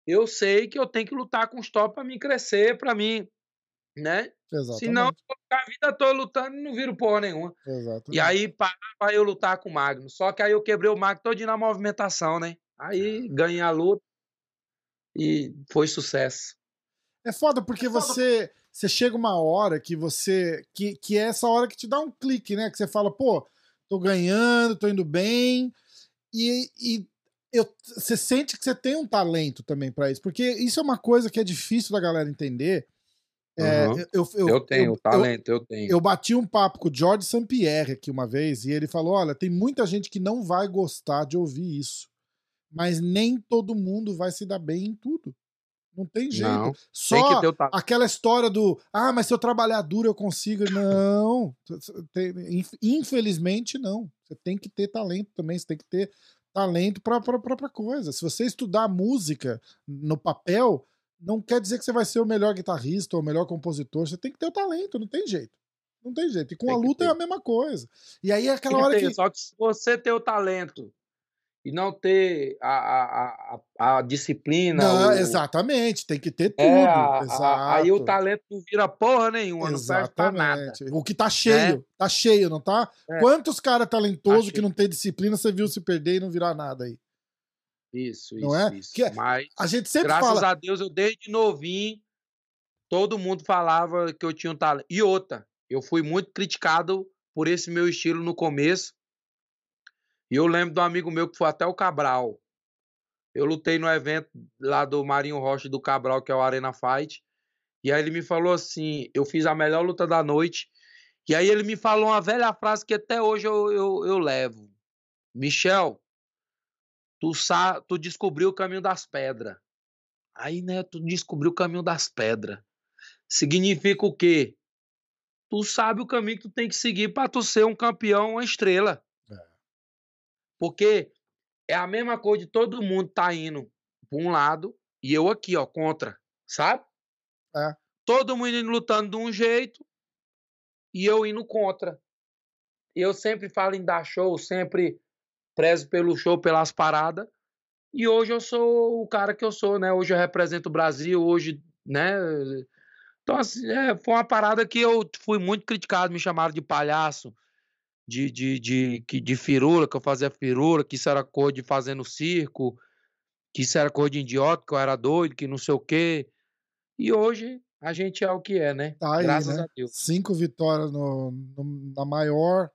eu sei que eu tenho que lutar com os top para mim crescer, para mim, né? Exatamente. Senão, eu vou ficar a vida toda lutando e não viro porra nenhuma. Exatamente. E aí, para eu lutar com o Magno. Só que aí eu quebrei o Magno todinho na movimentação, né? Aí ganhei a luta e foi sucesso. É foda porque é foda. você você chega uma hora que você que, que é essa hora que te dá um clique, né? Que você fala, pô, tô ganhando, tô indo bem e, e eu, você sente que você tem um talento também para isso, porque isso é uma coisa que é difícil da galera entender. É, uhum. eu, eu, eu, tenho eu, talento, eu, tenho. Eu bati um papo com o George Sampierre aqui uma vez e ele falou: olha, tem muita gente que não vai gostar de ouvir isso, mas nem todo mundo vai se dar bem em tudo. Não tem jeito. Não, Só tem aquela história do ah, mas se eu trabalhar duro eu consigo. Não. Infelizmente, não. Você tem que ter talento também, você tem que ter talento para a própria coisa. Se você estudar música no papel, não quer dizer que você vai ser o melhor guitarrista ou o melhor compositor. Você tem que ter o talento, não tem jeito. Não tem jeito. E com tem a luta é a mesma coisa. E aí é aquela hora ter, que. Só que se você tem o talento e não ter a, a, a, a disciplina. Não, o... Exatamente, tem que ter é, tudo. É, a, aí o talento não vira porra nenhuma, exatamente. O que tá cheio, é. tá cheio, não tá? É. Quantos caras talentosos tá que não tem disciplina você viu se perder e não virar nada aí? Isso, não isso, é? isso. Que Mas, a gente sempre graças fala... a Deus, eu desde novinho, todo mundo falava que eu tinha um talento. E outra, eu fui muito criticado por esse meu estilo no começo, e eu lembro de um amigo meu que foi até o Cabral. Eu lutei no evento lá do Marinho Rocha do Cabral, que é o Arena Fight. E aí ele me falou assim: eu fiz a melhor luta da noite. E aí ele me falou uma velha frase que até hoje eu, eu, eu levo: Michel, tu, sa tu descobriu o caminho das pedras. Aí, né, tu descobriu o caminho das pedras. Significa o quê? Tu sabe o caminho que tu tem que seguir para tu ser um campeão, uma estrela. Porque é a mesma coisa de todo mundo tá indo para um lado e eu aqui, ó, contra, sabe? É. Todo mundo indo lutando de um jeito e eu indo contra. Eu sempre falo em dar show, sempre prezo pelo show, pelas paradas. E hoje eu sou o cara que eu sou, né? Hoje eu represento o Brasil, hoje, né? Então, assim, é, foi uma parada que eu fui muito criticado, me chamaram de palhaço, de, de, de, de, de firula, que eu fazia firula, que isso era coisa de fazer no circo, que isso era coisa de idiota, que eu era doido, que não sei o quê. E hoje a gente é o que é, né? Tá aí, Graças né? a Deus. Cinco vitórias no, no, na maior,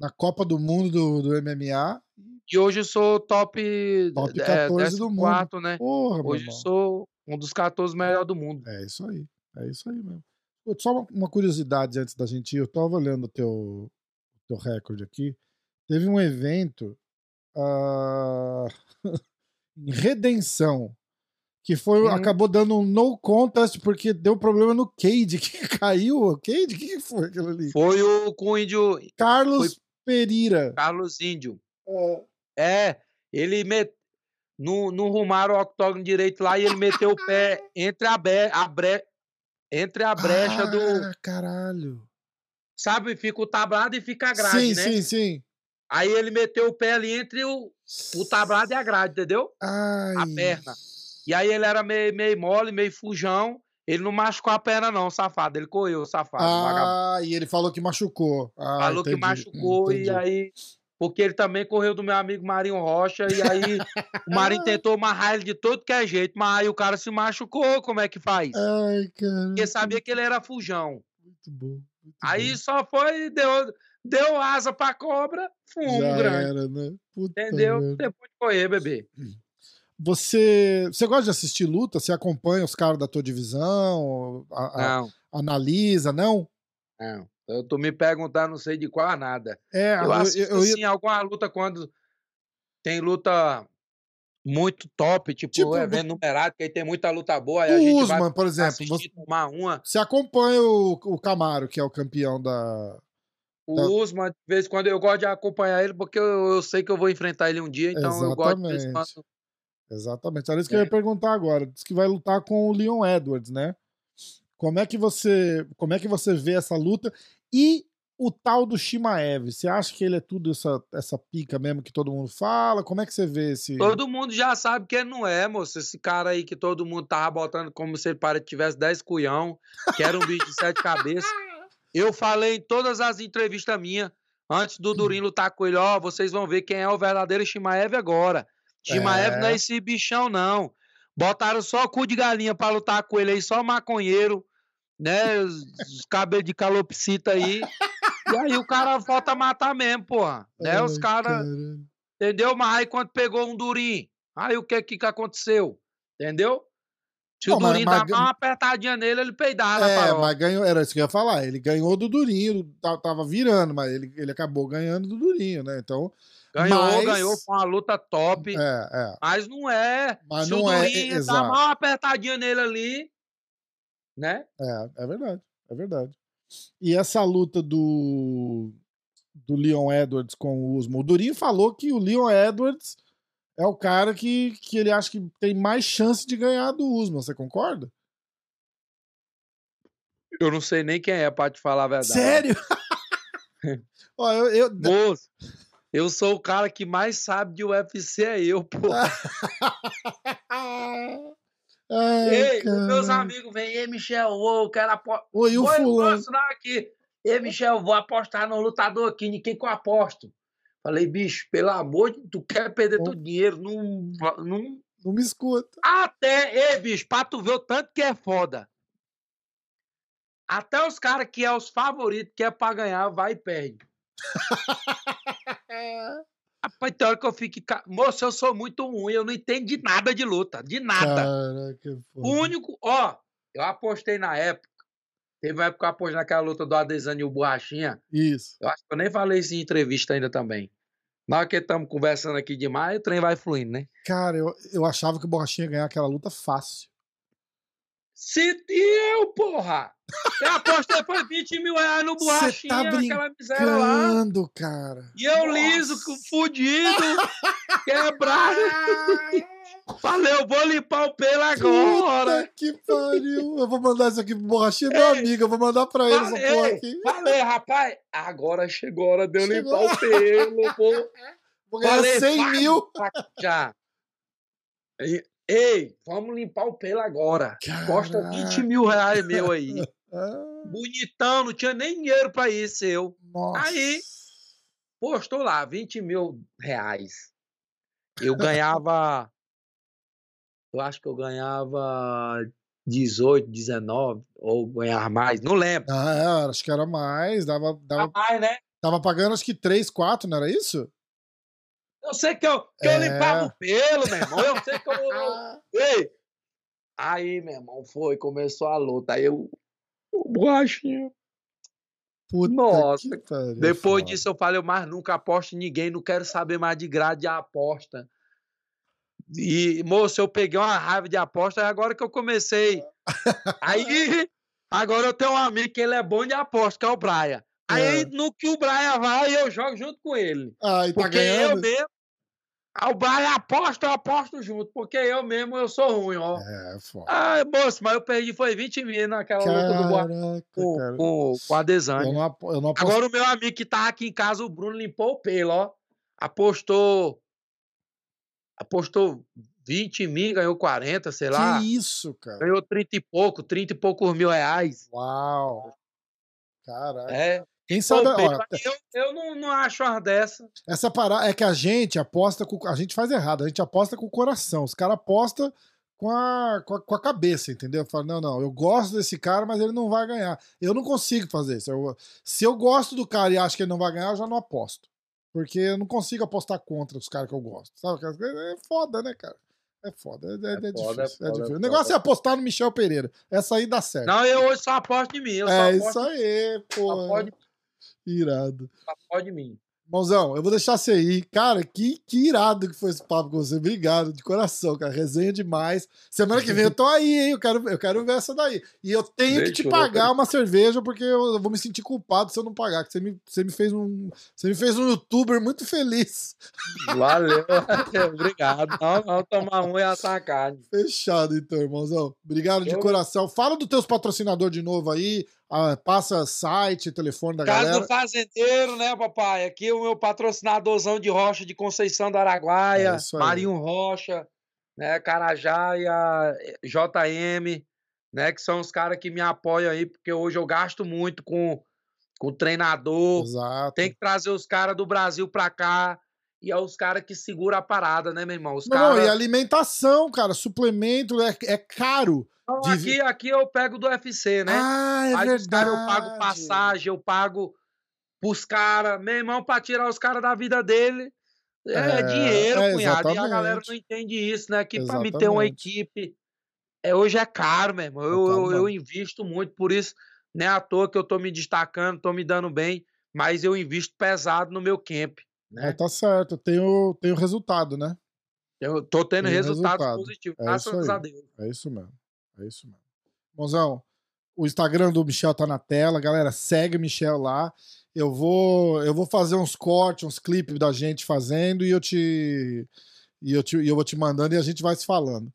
na Copa do Mundo do, do MMA. E hoje eu sou top, top 14 é, do mundo. Quarto, né? Porra, hoje eu sou um dos 14 melhores do mundo. É isso aí. É isso aí mesmo. Só uma curiosidade antes da gente ir. Eu tava olhando o teu, teu recorde aqui. Teve um evento uh, em Redenção que foi uhum. acabou dando um no contest porque deu problema no Cade que caiu. O Cade, o que foi aquilo ali? Foi o com o índio Carlos foi... Pereira. Carlos Índio. É, é ele met... não, não rumaram o octógono direito lá e ele meteu o pé entre a, be... a bre... entre a brecha ah, do caralho sabe? Fica o tablado e fica a grade, sim, né? Sim, sim, Aí ele meteu o pé ali entre o, o tablado e a grade, entendeu? Ai. A perna. E aí ele era meio, meio mole, meio fujão. Ele não machucou a perna, não, safado. Ele correu, safado. Ah, vagabundo. e ele falou que machucou. Ah, falou entendi, que machucou, entendi. e aí. Porque ele também correu do meu amigo Marinho Rocha, e aí o Marinho tentou amarrar ele de todo que é jeito, mas aí o cara se machucou, como é que faz? Ai, cara. Porque sabia que ele era fujão. Muito bom. Aí só foi, deu, deu asa pra cobra, fumo Já grande. Era, né? Puta Entendeu? Depois de correr, bebê. Você, você gosta de assistir luta? Você acompanha os caras da tua divisão? A, não. analisa, não? Não. Eu tô me perguntando, não sei de qual nada. É, eu assisto, eu, eu, eu... alguma luta quando tem luta muito top, tipo, tipo evento numerado, que aí tem muita luta boa. O a Usman, por exemplo. Você, tomar uma. Você acompanha o, o Camaro, que é o campeão da. O da... Usman, de vez em quando eu gosto de acompanhar ele, porque eu, eu sei que eu vou enfrentar ele um dia, então Exatamente. eu gosto de vez em quando. Exatamente. Era isso que é. eu ia perguntar agora. Diz que vai lutar com o Leon Edwards, né? Como é que você, como é que você vê essa luta? E o tal do Shimaev, você acha que ele é tudo essa, essa pica mesmo que todo mundo fala? Como é que você vê esse. Todo mundo já sabe que ele não é, moço. Esse cara aí que todo mundo tava botando como se ele tivesse 10 cunhão, que era um bicho de sete cabeças. Eu falei em todas as entrevistas minhas, antes do Durin lutar com ele, ó, oh, vocês vão ver quem é o verdadeiro Shimaev agora. Shimaev é. não é esse bichão, não. Botaram só cu de galinha para lutar com ele aí, só maconheiro, né? Os, os cabelos de calopsita aí. E aí o cara volta a matar mesmo, porra. Né? Os caras. Entendeu? Mas aí quando pegou um durim, aí o que que, que aconteceu? Entendeu? Se o Durinho mas, dava uma apertadinha nele, ele peidava. É, mas ganhou, era isso que eu ia falar. Ele ganhou do Durinho, tava virando, mas ele, ele acabou ganhando do Durinho, né? Então. Ganhou, mas... ganhou, foi uma luta top. É, é. Mas não é. Mas Se não o Durinho é, dava uma apertadinha nele ali, né? É, é verdade. É verdade. E essa luta do, do Leon Edwards com o Usman. O Durinho falou que o Leon Edwards é o cara que, que ele acha que tem mais chance de ganhar do Usman. Você concorda? Eu não sei nem quem é, pra te falar a verdade. Sério? Ó, eu, eu... Moço, eu sou o cara que mais sabe de UFC, é eu, pô. Ai, Ei, cara. meus amigos vêm, ei, Michel, ô, quero apostar. Oi, o fulano. aqui. Ei, Michel, vou apostar no lutador aqui, ninguém que eu aposto. Falei, bicho, pelo amor de tu quer perder teu dinheiro, não, não... Não me escuta. Até, ei, bicho, pra tu ver o tanto que é foda. Até os caras que é os favoritos, que é pra ganhar, vai e perde. Rapaz, tem hora que eu fico. Moço, eu sou muito ruim, eu não entendo de nada de luta, de nada. Caraca, o único, ó, eu apostei na época. Teve uma época que eu apostei naquela luta do Adesanya e o Borrachinha. Isso. Eu acho que eu nem falei isso em entrevista ainda também. Na hora que estamos conversando aqui demais, o trem vai fluindo, né? Cara, eu, eu achava que o Borrachinha ia ganhar aquela luta fácil. Se eu, porra! Eu apostei foi 20 mil reais no borrachinha, tá naquela miséria lá. cara. E eu Nossa. liso, fudido, quebrado. Falei, eu vou limpar o pelo agora. Puta que pariu. Eu vou mandar isso aqui pro borrachinha meu amigo. Eu vou mandar pra ele essa porra aqui. Falei, rapaz, agora chegou a hora de eu chegou. limpar o pelo, pô. Vou ganhar Falei, 100 mil. Já. Ei, vamos limpar o pelo agora. Costa 20 mil reais meu aí. Bonitão, não tinha nem dinheiro pra ir seu. Nossa. Aí, postou lá, 20 mil reais. Eu ganhava. eu acho que eu ganhava 18, 19, ou ganhar mais, não lembro. Ah, é, acho que era mais. Dava, dava, mais, né? Tava pagando acho que 3, 4, não era isso? Eu sei que eu, que é... eu limpava o pelo, meu irmão. Eu sei que eu. Ei! Aí, meu irmão, foi, começou a luta. Aí eu. O borrachinho. Puta Nossa, depois disso eu falei, mas nunca aposto em ninguém, não quero saber mais de grade de aposta. E, moço, eu peguei uma raiva de aposta, agora que eu comecei. Aí, agora eu tenho um amigo que ele é bom de aposta, que é o Braia. Aí, é. no que o Brian vai, eu jogo junto com ele. Ah, tá porque ganhando? eu mesmo. Ah, o Brian aposta, eu aposto junto. Porque eu mesmo, eu sou ruim, ó. É, foda. Ah, moço, mas eu perdi, foi 20 mil naquela Caraca, luta do Boa com, com, com a Desane. Eu não, eu não Agora o meu amigo que tá aqui em casa, o Bruno, limpou o pelo, ó. Apostou. Apostou 20 mil, ganhou 40, sei lá. Que isso, cara? Ganhou 30 e pouco, 30 e poucos mil reais. Uau! Caraca. É. Quem sabe. Pô, ó, eu, eu não, não acho uma dessa. Essa parada é que a gente aposta com. A gente faz errado, a gente aposta com o coração. Os caras apostam com a, com a, com, a, cabeça, entendeu? Fala, não, não, eu gosto desse cara, mas ele não vai ganhar. Eu não consigo fazer isso. Eu, se eu gosto do cara e acho que ele não vai ganhar, eu já não aposto. Porque eu não consigo apostar contra os caras que eu gosto. Sabe? É foda, né, cara? É foda, é, é, é, é foda, difícil. É difícil. o negócio é apostar no Michel Pereira. Essa aí dá certo. Não, eu hoje só aposto em mim. Eu é isso aí, pô. Pode... Irado. Pode de mim. Mãozão, eu vou deixar você aí. Cara, que, que irado que foi esse papo com você. Obrigado, de coração, cara. Resenha demais. Semana que vem eu tô aí, hein? Eu quero, eu quero ver essa daí. E eu tenho Deixa que te pagar uma cerveja, porque eu vou me sentir culpado se eu não pagar. Que você me, você me fez um. Você me fez um youtuber muito feliz. Valeu. Obrigado. Não, não tomar um e atacar. Fechado, então, irmãozão. Obrigado de coração. Fala dos teus patrocinadores de novo aí Ah, passa site, telefone da Casa galera. do Fazendeiro, né, papai? Aqui o meu patrocinadorzão de rocha de Conceição do Araguaia, É. Marinho Rocha, né, Carajaia, JM, né, que são os caras que me apoiam aí, porque hoje eu gasto muito com, com treinador, Exato. tem que trazer os caras do Brasil pra cá, e é os caras que seguram a parada, né, meu irmão? Os Não, caras... e alimentação, cara, suplemento é, é caro. Não, de- aqui, aqui eu pego do UFC, né? Ah, é Aí os verdade. caras eu pago passagem, eu pago pros caras. Meu irmão, pra tirar os caras da vida dele, é, É, dinheiro, é, cunhado. E a galera exatamente. não entende isso, né? Que pra me ter uma Exatamente. equipe, é, hoje é caro, meu irmão. É Eu, eu, eu invisto muito, por isso, não é à toa que eu tô me destacando, tô me dando bem, mas eu invisto pesado no meu camp. É, Né? tá certo, tem o, tem o resultado, né? Eu tô tendo Tem resultados resultado. positivos, É graças isso a. Deus. É isso mesmo. É isso mesmo. Mozão, o Instagram do Michel tá na tela, galera. Segue o Michel lá. Eu vou, eu vou fazer uns cortes, uns clipes da gente fazendo e eu te e eu, te, e eu vou te mandando e a gente vai se falando.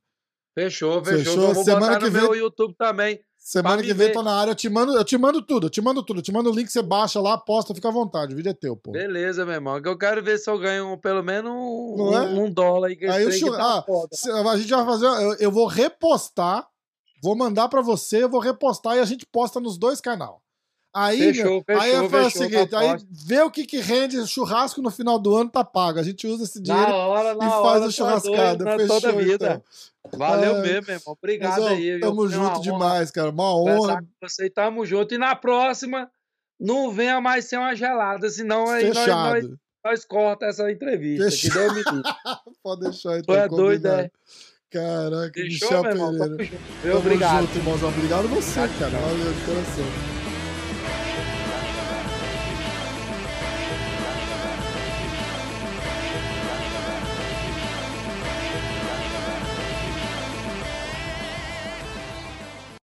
Fechou, fechou. Fechou? Eu vou Semana botar que no vem- meu YouTube também. Semana que vem ver. tô na área, eu te mando, eu te mando tudo, eu te mando tudo, eu te mando o link, você baixa lá, posta, fica à vontade, o vídeo é teu, pô. Beleza, meu irmão. Que eu quero ver se eu ganho um- pelo menos um, é? um dólar aí. Que Aí trem que tá ah, A gente vai fazer. Eu, eu vou repostar, vou mandar pra você, eu vou repostar e a gente posta nos dois canal. Aí, Fechou, meu, aí fechou, faz o fechou, seguinte, tá aí vê o que, que rende churrasco no final do ano, tá pago. A gente usa esse dinheiro hora, e hora. faz tá o churrascada. doido, na Fechou, toda vida. então. Valeu mesmo, irmão. Obrigado Mozão, aí. tamo junto demais, cara. Uma honra. com você. Tamo junto. E na próxima, não venha mais ser uma gelada, senão aí nós, nós, Fechado. nós corta essa entrevista. Que Fechado. Livre. Pode deixar Tu então. é doido, é? Caraca, Fechou, Michel meu irmão? Pereira. Tamo junto. Tamo Obrigado. junto, irmãozão. Obrigado você, cara. Valeu de coração.